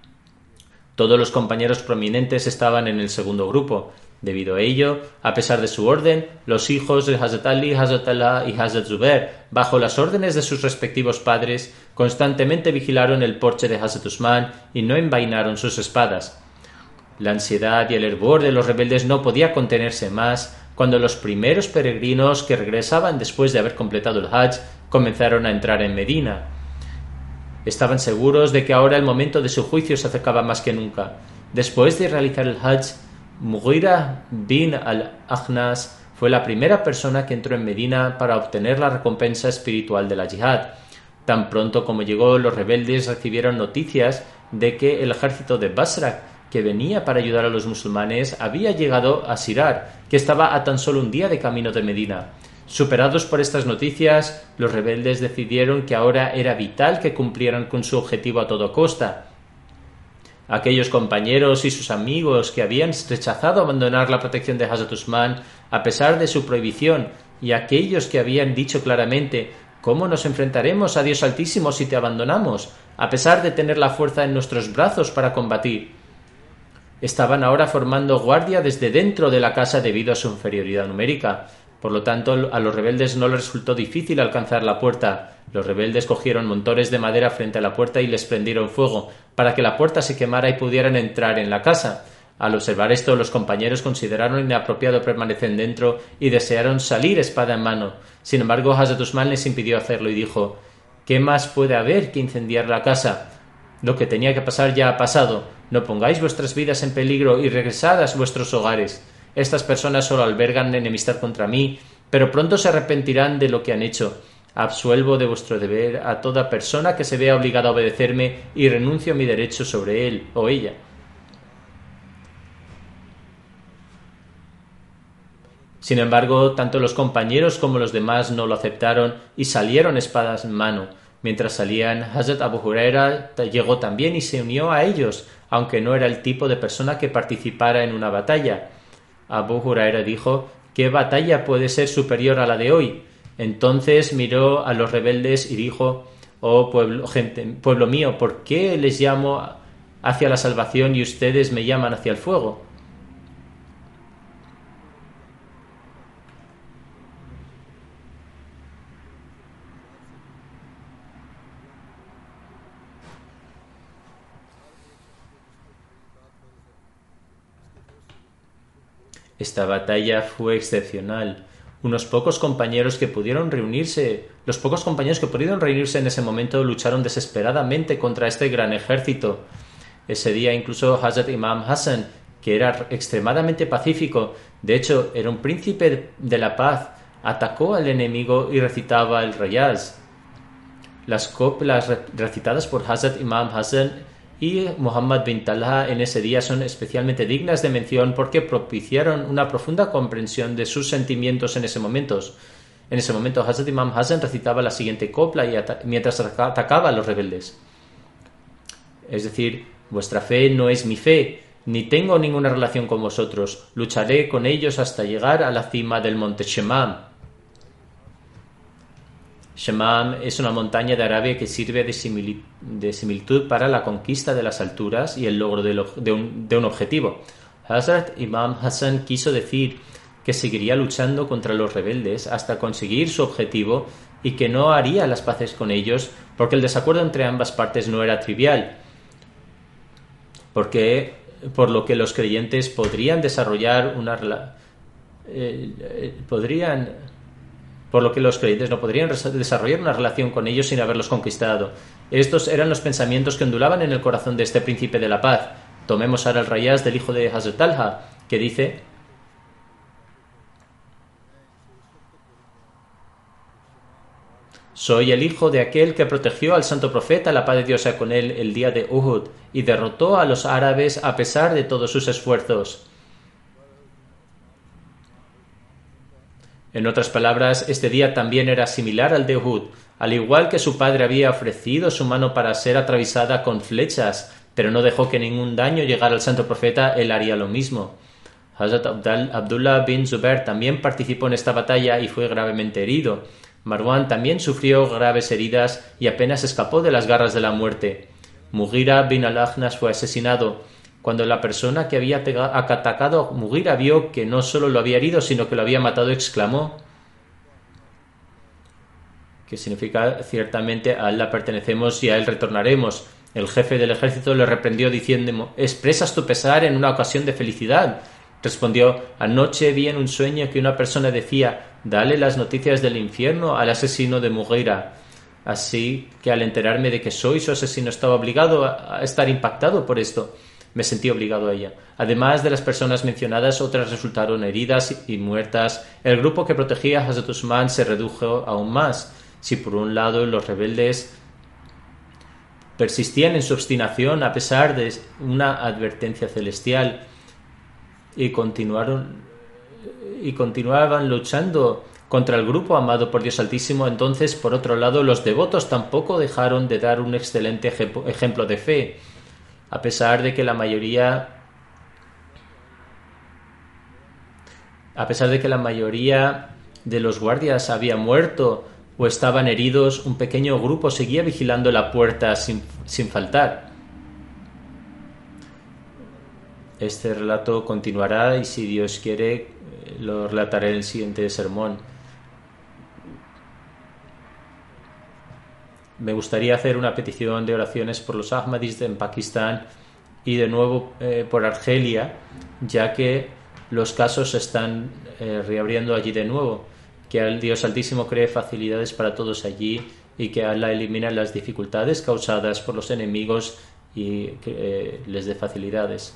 [SPEAKER 2] Todos los compañeros prominentes estaban en el segundo grupo. Debido a ello, a pesar de su orden, los hijos de Hazrat Ali, Hazrat Allah y Hazrat Zubair, bajo las órdenes de sus respectivos padres, constantemente vigilaron el porche de Hazrat Usman y no envainaron sus espadas. La ansiedad y el hervor de los rebeldes no podía contenerse más cuando los primeros peregrinos que regresaban después de haber completado el Hajj comenzaron a entrar en Medina. Estaban seguros de que ahora el momento de su juicio se acercaba más que nunca. Después de realizar el Hajj, Mughira bin al-Akhnas fue la primera persona que entró en Medina para obtener la recompensa espiritual de la yihad. Tan pronto como llegó, los rebeldes recibieron noticias de que el ejército de Basra, que venía para ayudar a los musulmanes, había llegado a Sirar, que estaba a tan solo un día de camino de Medina. Superados por estas noticias, los rebeldes decidieron que ahora era vital que cumplieran con su objetivo a toda costa. Aquellos compañeros y sus amigos que habían rechazado abandonar la protección de Hazrat Usman a pesar de su prohibición, y aquellos que habían dicho claramente ¿Cómo nos enfrentaremos a Dios Altísimo si te abandonamos, a pesar de tener la fuerza en nuestros brazos para combatir? Estaban ahora formando guardia desde dentro de la casa debido a su inferioridad numérica, por lo tanto, a los rebeldes no les resultó difícil alcanzar la puerta. Los rebeldes cogieron montones de madera frente a la puerta y les prendieron fuego, para que la puerta se quemara y pudieran entrar en la casa. Al observar esto, los compañeros consideraron inapropiado permanecer dentro y desearon salir espada en mano. Sin embargo, Hazrat Usman les impidió hacerlo y dijo ¿Qué más puede haber que incendiar la casa? Lo que tenía que pasar ya ha pasado. No pongáis vuestras vidas en peligro y regresad a vuestros hogares. Estas personas solo albergan enemistad contra mí, pero pronto se arrepentirán de lo que han hecho. Absuelvo de vuestro deber a toda persona que se vea obligada a obedecerme y renuncio a mi derecho sobre él o ella. Sin embargo, tanto los compañeros como los demás no lo aceptaron y salieron espadas en mano. Mientras salían, Hazrat Abu Huraira llegó también y se unió a ellos, aunque no era el tipo de persona que participara en una batalla. Abu Huraira dijo, ¿qué batalla puede ser superior a la de hoy? Entonces miró a los rebeldes y dijo, oh pueblo, gente, pueblo mío, ¿por qué les llamo hacia la salvación y ustedes me llaman hacia el fuego? Esta batalla fue excepcional. Unos pocos compañeros que pudieron reunirse, los pocos compañeros que pudieron reunirse en ese momento lucharon desesperadamente contra este gran ejército. Ese día incluso Hazrat Imam Hassan, que era extremadamente pacífico, de hecho era un príncipe de la paz, atacó al enemigo y recitaba el rayaz. Las coplas recitadas por Hazrat Imam Hassan y Muhammad bin Talha en ese día son especialmente dignas de mención porque propiciaron una profunda comprensión de sus sentimientos en ese momento. En ese momento, Hazrat Imam Hassan recitaba la siguiente copla y mientras atacaba a los rebeldes. Es decir, vuestra fe no es mi fe, ni tengo ninguna relación con vosotros. Lucharé con ellos hasta llegar a la cima del monte Shemam. Shemam es una montaña de Arabia que sirve de, similitud para la conquista de las alturas y el logro de, un, objetivo. Hazrat Imam Hassan quiso decir que seguiría luchando contra los rebeldes hasta conseguir su objetivo y que no haría las paces con ellos porque el desacuerdo entre ambas partes no era trivial, porque por lo que los creyentes podrían desarrollar una eh, eh, podrían por lo que los creyentes no podrían desarrollar una relación con ellos sin haberlos conquistado. Estos eran los pensamientos que ondulaban en el corazón de este príncipe de la paz. Tomemos ahora el rayas del hijo de Hazrat Talha, que dice Soy el hijo de aquel que protegió al santo profeta, la paz de Dios sea con él, el día de Uhud, y derrotó a los árabes a pesar de todos sus esfuerzos. En otras palabras, este día también era similar al de Uhud, al igual que su padre había ofrecido su mano para ser atravesada con flechas, pero no dejó que ningún daño llegara al santo profeta, él haría lo mismo. Hazrat Abdullah bin Zubair también participó en esta batalla y fue gravemente herido. Marwan también sufrió graves heridas y apenas escapó de las garras de la muerte. Mugira bin al-Akhnas fue asesinado. Cuando la persona que había atacado a Mugira vio que no solo lo había herido, sino que lo había matado, exclamó que significa ciertamente a él la pertenecemos y a él retornaremos. El jefe del ejército le reprendió diciendo expresas tu pesar en una ocasión de felicidad. Respondió anoche vi en un sueño que una persona decía Dale las noticias del infierno al asesino de Mughira. Así que al enterarme de que soy su asesino estaba obligado a estar impactado por esto. Me sentí obligado a ella. Además de las personas mencionadas, otras resultaron heridas y muertas. El grupo que protegía a Hazrat Usman se redujo aún más. Si por un lado los rebeldes persistían en su obstinación a pesar de una advertencia celestial y continuaron y continuaban luchando contra el grupo amado por Dios Altísimo, entonces, por otro lado, los devotos tampoco dejaron de dar un excelente ejemplo de fe, a pesar de que la mayoría a pesar de que la mayoría de los guardias había muerto o estaban heridos, un pequeño grupo seguía vigilando la puerta sin, sin faltar. Este relato continuará y si Dios quiere lo relataré en el siguiente sermón. Me gustaría hacer una petición de oraciones por los Ahmadis en Pakistán y de nuevo eh, por Argelia, ya que los casos se están eh, reabriendo allí de nuevo. Que el Dios Altísimo cree facilidades para todos allí y que Allah elimine las dificultades causadas por los enemigos y eh, les dé facilidades.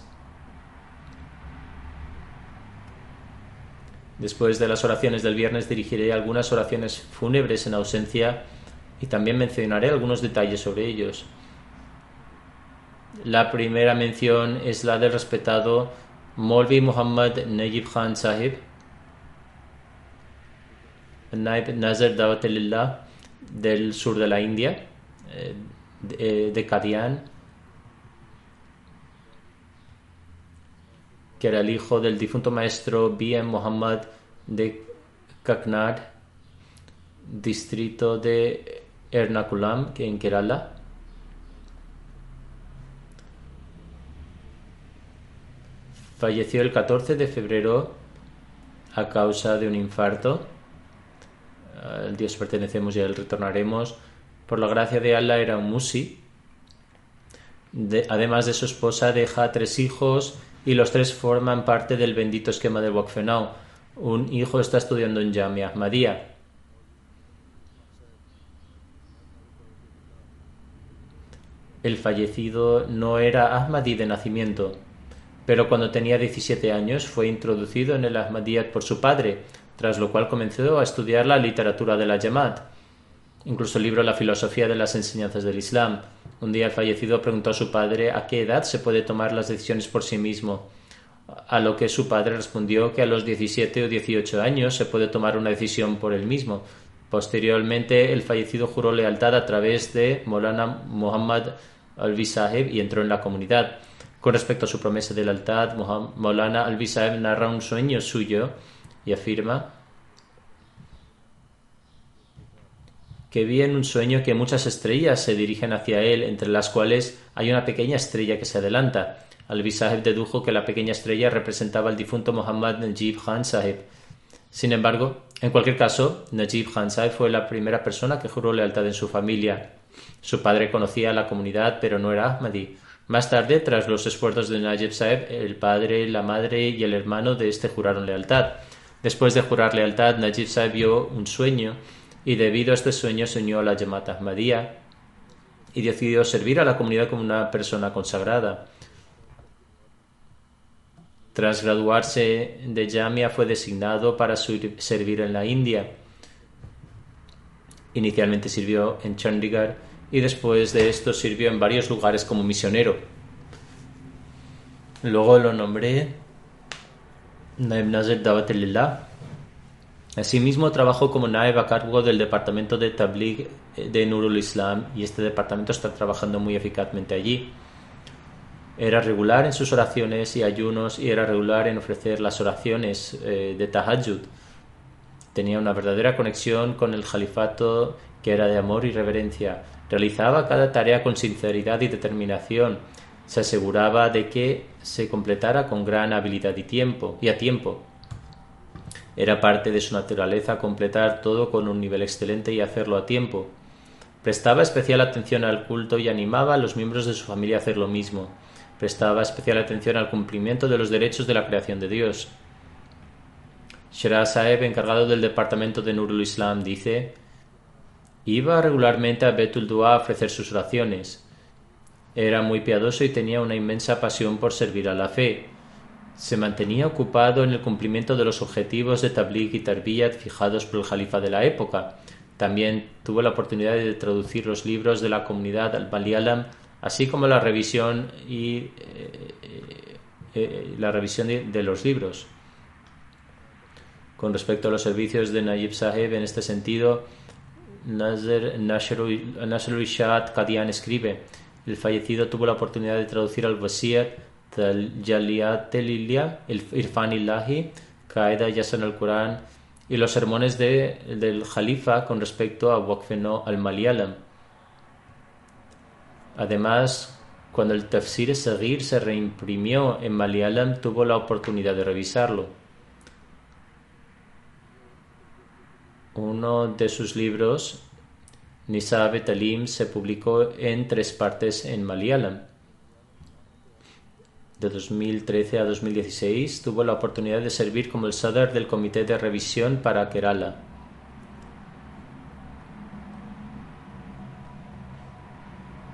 [SPEAKER 2] Después de las oraciones del viernes dirigiré algunas oraciones fúnebres en ausencia y también mencionaré algunos detalles sobre ellos. La primera mención es la del respetado Molvi Muhammad Najib Khan Sahib, Naib Nazar Dawatulillah del sur de la India, eh, de Kadian, que era el hijo del difunto maestro B.M. Muhammad de Kaknad, distrito de Ernakulam, que en Kerala. Falleció el 14 de febrero a causa de un infarto. Al Dios pertenecemos y a él retornaremos. Por la gracia de Allah era un musi. además de su esposa, deja tres hijos y los tres forman parte del bendito esquema de Wakfenau. Un hijo está estudiando en Jamia Ahmadiyya. El fallecido no era Ahmadi de nacimiento, pero cuando tenía 17 años fue introducido en el Ahmadiyyat por su padre, tras lo cual comenzó a estudiar la literatura de la Jamaat, incluso el libro La filosofía de las enseñanzas del Islam. Un día el fallecido preguntó a su padre a qué edad se puede tomar las decisiones por sí mismo, a lo que su padre respondió que a los 17 o 18 años se puede tomar una decisión por él mismo. Posteriormente, el fallecido juró lealtad a través de Molana Muhammad Alvi Sahib y entró en la comunidad. Con respecto a su promesa de lealtad, Molana Alvi Sahib narra un sueño suyo y afirma que vi en un sueño que muchas estrellas se dirigen hacia él, entre las cuales hay una pequeña estrella que se adelanta. Alvi Sahib dedujo que la pequeña estrella representaba al difunto Muhammad Najib Khan Sahib. Sin embargo, en cualquier caso, Najib Khan Sahib fue la primera persona que juró lealtad en su familia. Su padre conocía la comunidad, pero no era Ahmadi. Más tarde, tras los esfuerzos de Najib Saeb, el padre, la madre y el hermano de este juraron lealtad. Después de jurar lealtad, Najib Saeb vio un sueño y debido a este sueño se unió a la Yamat Ahmadiyya y decidió servir a la comunidad como una persona consagrada. Tras graduarse de Jamia fue designado para servir en la India. Inicialmente sirvió en Chandigarh y después de esto sirvió en varios lugares como misionero. Luego lo nombré Naib Nazir Dawatulillah. Asimismo trabajó como Naib a cargo del departamento de Tabligh de Nurul Islam y este departamento está trabajando muy eficazmente allí. Era regular en sus oraciones y ayunos y era regular en ofrecer las oraciones eh, de Tahajjud. Tenía una verdadera conexión con el califato que era de amor y reverencia. Realizaba cada tarea con sinceridad y determinación. Se aseguraba de que se completara con gran habilidad y tiempo y a tiempo. Era parte de su naturaleza completar todo con un nivel excelente y hacerlo a tiempo. Prestaba especial atención al culto y animaba a los miembros de su familia a hacer lo mismo. Prestaba especial atención al cumplimiento de los derechos de la creación de Dios. Shera Saeb, encargado del departamento de Nurul Islam, dice Iba regularmente a Betul Dua a ofrecer sus oraciones. Era muy piadoso y tenía una inmensa pasión por servir a la fe. Se mantenía ocupado en el cumplimiento de los objetivos de Tabligh y Tarbiyat fijados por el califa de la época. También tuvo la oportunidad de traducir los libros de la comunidad al Malayalam, así como la revisión y eh, eh, eh, la revisión de, los libros. Con respecto a los servicios de Najib Saheb, en este sentido, Nasser Ishad Qadian escribe: El fallecido tuvo la oportunidad de traducir al Wasiyat, Jaliyat el Irfan Ilahi, Qaeda Yasan al Quran y los sermones de, del Jalifa con respecto a Waqfeno al Malayalam. Además, cuando el Tafsir Sagir se reimprimió en Malayalam, tuvo la oportunidad de revisarlo. Uno de sus libros, Nisab Talim, se publicó en tres partes en Malayalam. De 2013 a 2016 tuvo la oportunidad de servir como el Sadar del Comité de Revisión para Kerala.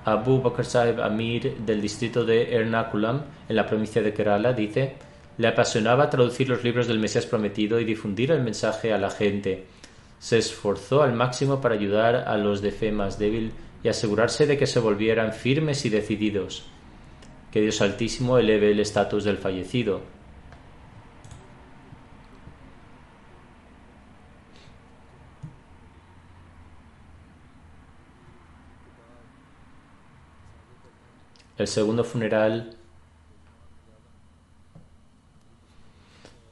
[SPEAKER 2] Abu Bakr Amir del distrito de Ernakulam, en la provincia de Kerala, dice: Le apasionaba traducir los libros del Mesías prometido y difundir el mensaje a la gente se esforzó al máximo para ayudar a los de fe más débil y asegurarse de que se volvieran firmes y decididos. Que Dios Altísimo eleve el estatus del fallecido. El segundo funeral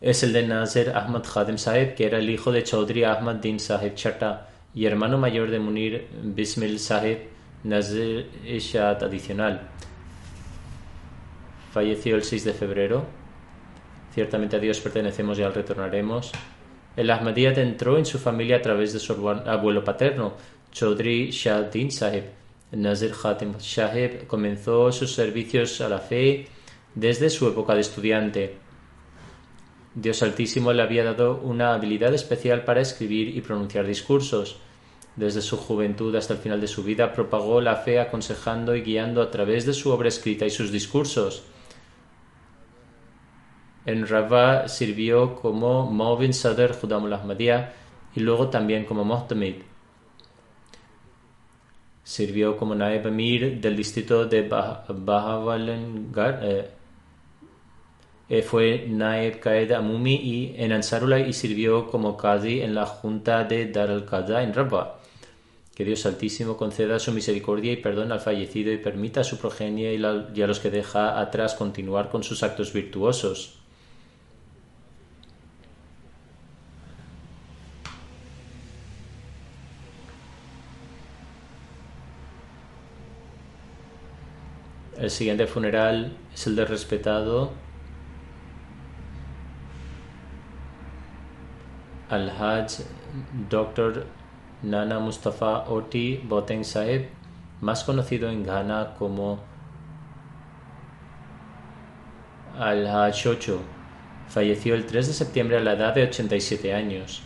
[SPEAKER 2] es el de Nasser Ahmad Khadim Saheb, que era el hijo de Chaudhry Ahmad Din Saheb Chata y hermano mayor de Munir Bismil Saheb Nazir Ishad adicional. Falleció el 6 de febrero. Ciertamente a Dios pertenecemos y al retornaremos. El Ahmadiyyat entró en su familia a través de su abuelo paterno, Chaudhry Shah Din Saheb. Nazir Khadim Saheb comenzó sus servicios a la fe desde su época de estudiante. Dios Altísimo le había dado una habilidad especial para escribir y pronunciar discursos. Desde su juventud hasta el final de su vida propagó la fe aconsejando y guiando a través de su obra escrita y sus discursos. En Rabba sirvió como Maubin Sadr Judamul Ahmadiyya y luego también como Mohtamid. Sirvió como Naib Amir del distrito de Bahawalgarh. Eh, eh, fue Naib Qaed Amumi y en Ansarullah y sirvió como Qadi en la junta de Dar al-Qadha en Rabba. Que Dios Altísimo conceda su misericordia y perdón al fallecido y permita a su progenie y, y a los que deja atrás continuar con sus actos virtuosos. El siguiente funeral es el del respetado Al-Hajj Dr. Nana Mustafa Oti Boteng Saeb, más conocido en Ghana como Al-Hajj Ocho. Falleció el 3 de septiembre a la edad de 87 años.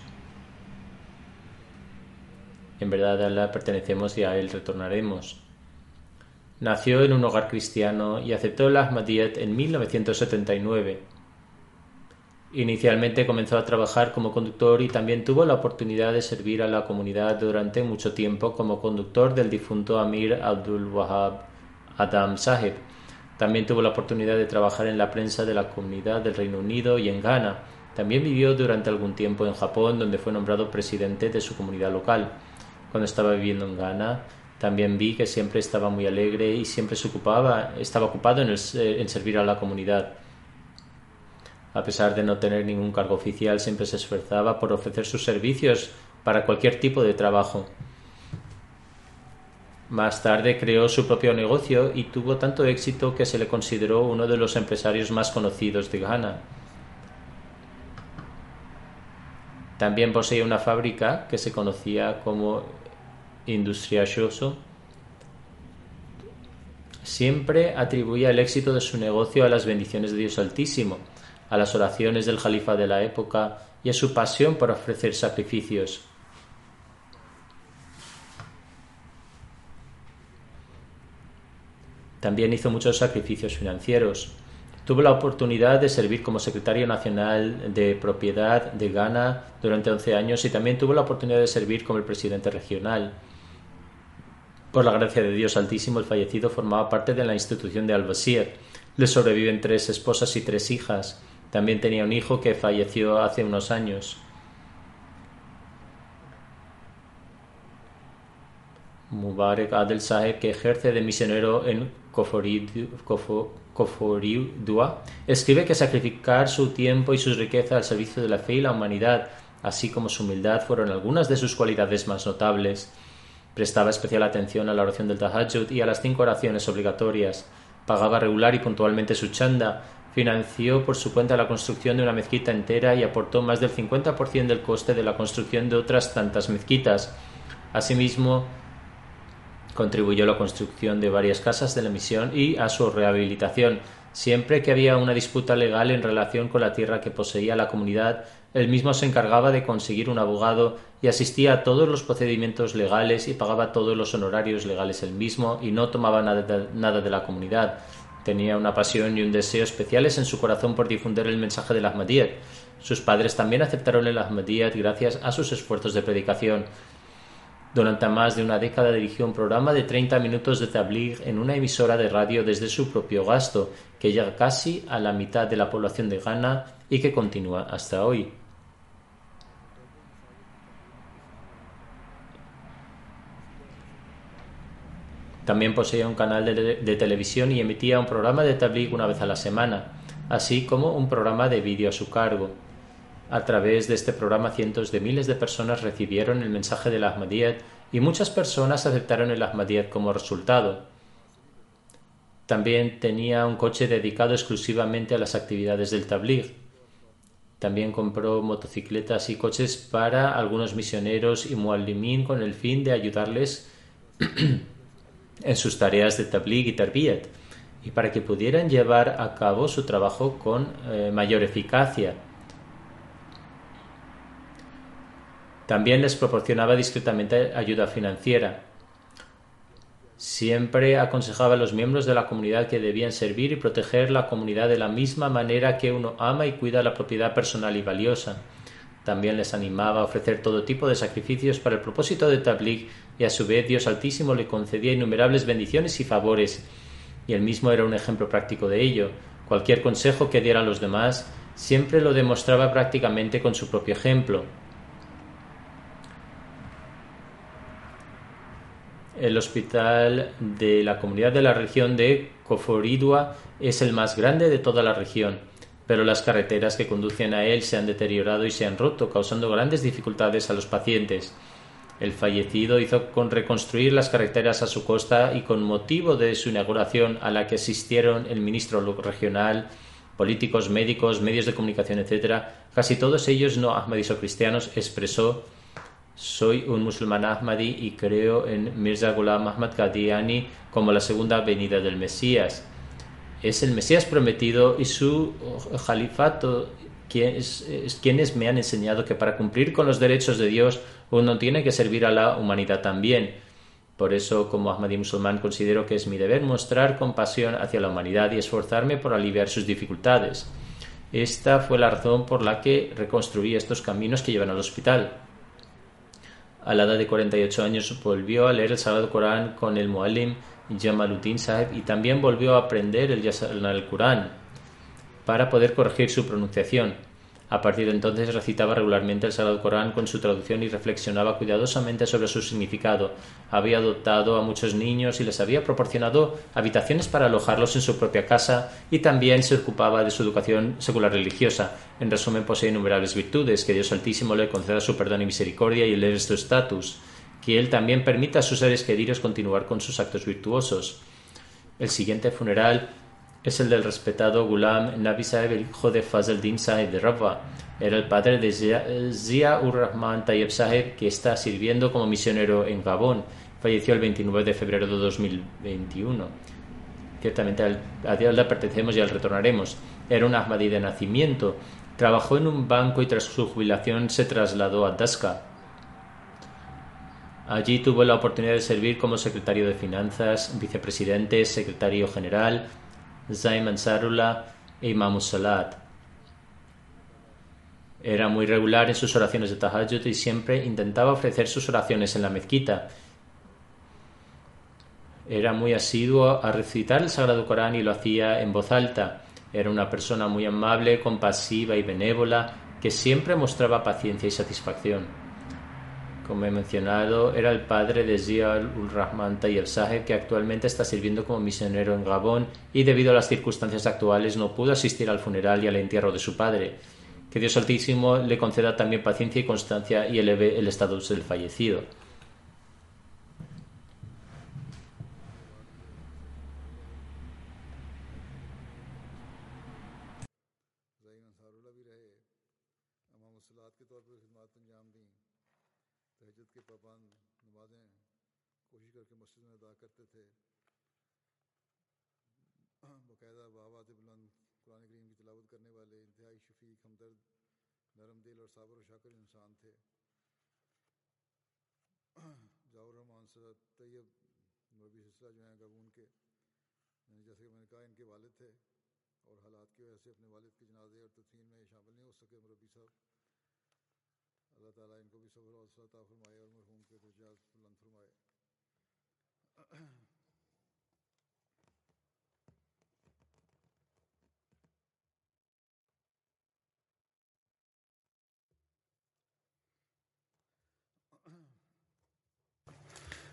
[SPEAKER 2] En verdad Allah pertenecemos y a Él retornaremos. Nació en un hogar cristiano y aceptó el Ahmadiyyat en 1979. Inicialmente comenzó a trabajar como conductor y también tuvo la oportunidad de servir a la comunidad durante mucho tiempo como conductor del difunto Amir Abdul Wahab Adam Sahib. También tuvo la oportunidad de trabajar en la prensa de la comunidad del Reino Unido y en Ghana. También vivió durante algún tiempo en Japón, donde fue nombrado presidente de su comunidad local. Cuando estaba viviendo en Ghana, también vi que siempre estaba muy alegre y siempre se ocupaba, estaba ocupado en, en servir a la comunidad. A pesar de no tener ningún cargo oficial, siempre se esforzaba por ofrecer sus servicios para cualquier tipo de trabajo. Más tarde creó su propio negocio y tuvo tanto éxito que se le consideró uno de los empresarios más conocidos de Ghana. También poseía una fábrica que se conocía como industrioso, siempre atribuía el éxito de su negocio a las bendiciones de Dios Altísimo, a las oraciones del Jalifa de la época y a su pasión por ofrecer sacrificios. También hizo muchos sacrificios financieros. Tuvo la oportunidad de servir como secretario nacional de propiedad de Ghana durante 11 años y también tuvo la oportunidad de servir como el presidente regional. Por la gracia de Dios Altísimo, el fallecido formaba parte de la institución de Al-Basir. Le sobreviven tres esposas y tres hijas. También tenía un hijo que falleció hace unos años. Mubarak Adel Saheb, que ejerce de misionero en Koforidua, escribe que sacrificar su tiempo y sus riquezas al servicio de la fe y la humanidad, así como su humildad, fueron algunas de sus cualidades más notables. Prestaba especial atención a la oración del Tahajjud y a las cinco oraciones obligatorias. Pagaba regular y puntualmente su chanda. Financió por su cuenta la construcción de una mezquita entera y aportó más del 50% del coste de la construcción de otras tantas mezquitas. Asimismo, contribuyó a la construcción de varias casas de la misión y a su rehabilitación. Siempre que había una disputa legal en relación con la tierra que poseía la comunidad, él mismo se encargaba de conseguir un abogado y asistía a todos los procedimientos legales y pagaba todos los honorarios legales él mismo y no tomaba nada de, de la comunidad. Tenía una pasión y un deseo especiales en su corazón por difundir el mensaje del Ahmadiyyat. Sus padres también aceptaron el Ahmadiyyat gracias a sus esfuerzos de predicación. Durante más de una década dirigió un programa de 30 minutos de tabligh en una emisora de radio desde su propio gasto, que llega casi a la mitad de la población de Ghana y que continúa hasta hoy. También poseía un canal de, televisión y emitía un programa de tabligh una vez a la semana, así como un programa de vídeo a su cargo. A través de este programa cientos de miles de personas recibieron el mensaje del Ahmadiyyat y muchas personas aceptaron el Ahmadiyyat como resultado. También tenía un coche dedicado exclusivamente a las actividades del Tabligh. También compró motocicletas y coches para algunos misioneros y muallimín con el fin de ayudarles en sus tareas de Tabligh y Tarbiyat y para que pudieran llevar a cabo su trabajo con eh, mayor eficacia. También les proporcionaba discretamente ayuda financiera. Siempre aconsejaba a los miembros de la comunidad que debían servir y proteger la comunidad de la misma manera que uno ama y cuida la propiedad personal y valiosa. También les animaba a ofrecer todo tipo de sacrificios para el propósito de Tabligh y a su vez Dios Altísimo le concedía innumerables bendiciones y favores. Y él mismo era un ejemplo práctico de ello. Cualquier consejo que diera a los demás siempre lo demostraba prácticamente con su propio ejemplo. El hospital de la comunidad de la región de Koforidua es el más grande de toda la región, pero las carreteras que conducen a él se han deteriorado y se han roto, causando grandes dificultades a los pacientes. El fallecido hizo con reconstruir las carreteras a su costa y con motivo de su inauguración a la que asistieron el ministro regional, políticos, médicos, medios de comunicación, etc., casi todos ellos no ahmadis o cristianos, expresó soy un musulmán ahmadi y creo en Mirza Ghulam Ahmad Qadiani como la segunda venida del Mesías. Es el Mesías prometido y su califato quienes me han enseñado que para cumplir con los derechos de Dios uno tiene que servir a la humanidad también. Por eso, como Ahmadi musulmán, considero que es mi deber mostrar compasión hacia la humanidad y esforzarme por aliviar sus dificultades. Esta fue la razón por la que reconstruí estos caminos que llevan al hospital a la edad de 48 años volvió a leer el Sagrado Corán con el Muallim Jamaluddin Sahib y también volvió a aprender el, el Corán para poder corregir su pronunciación. A partir de entonces recitaba regularmente el Sagrado Corán con su traducción y reflexionaba cuidadosamente sobre su significado. Había adoptado a muchos niños y les había proporcionado habitaciones para alojarlos en su propia casa y también se ocupaba de su educación secular religiosa. En resumen, posee innumerables virtudes. Que Dios Altísimo le conceda su perdón y misericordia y eleve su estatus. Que Él también permita a sus seres queridos continuar con sus actos virtuosos. El siguiente funeral es el del respetado Ghulam Nabi Sahib, el hijo de Fazl Din Sahib de Rabwa. Era el padre de Zia ur Rahman Tayyib Sahib, que está sirviendo como misionero en Gabón. Falleció el 29 de febrero de 2021. Ciertamente a Dios le pertenecemos y al retornaremos. Era un Ahmadi de nacimiento. Trabajó en un banco y tras su jubilación se trasladó a Daska. Allí tuvo la oportunidad de servir como secretario de Finanzas, vicepresidente, secretario general, Zaim Ansarullah e Imam Salat. Era muy regular en sus oraciones de Tahajjud y siempre intentaba ofrecer sus oraciones en la mezquita. Era muy asiduo a recitar el Sagrado Corán y lo hacía en voz alta. Era una persona muy amable, compasiva y benévola que siempre mostraba paciencia y satisfacción como he mencionado, era el padre de Zia ul Rahman Tayyib Saheb, que actualmente está sirviendo como misionero en Gabón y debido a las circunstancias actuales no pudo asistir al funeral y al entierro de su padre. Que Dios Altísimo le conceda también paciencia y constancia y eleve el estatus del fallecido.
[SPEAKER 3] सिलसिला जो है अगर उनके जैसे कि मैंने कहा इनके वालिद थे और हालात की वजह से अपने वालिद के जनाजे और तदफीन में शामिल नहीं हो सके मरबी साहब। अल्लाह ताला इनको भी सब्र और फरमाए और मरहूम के दर्जात बुलंद फरमाए।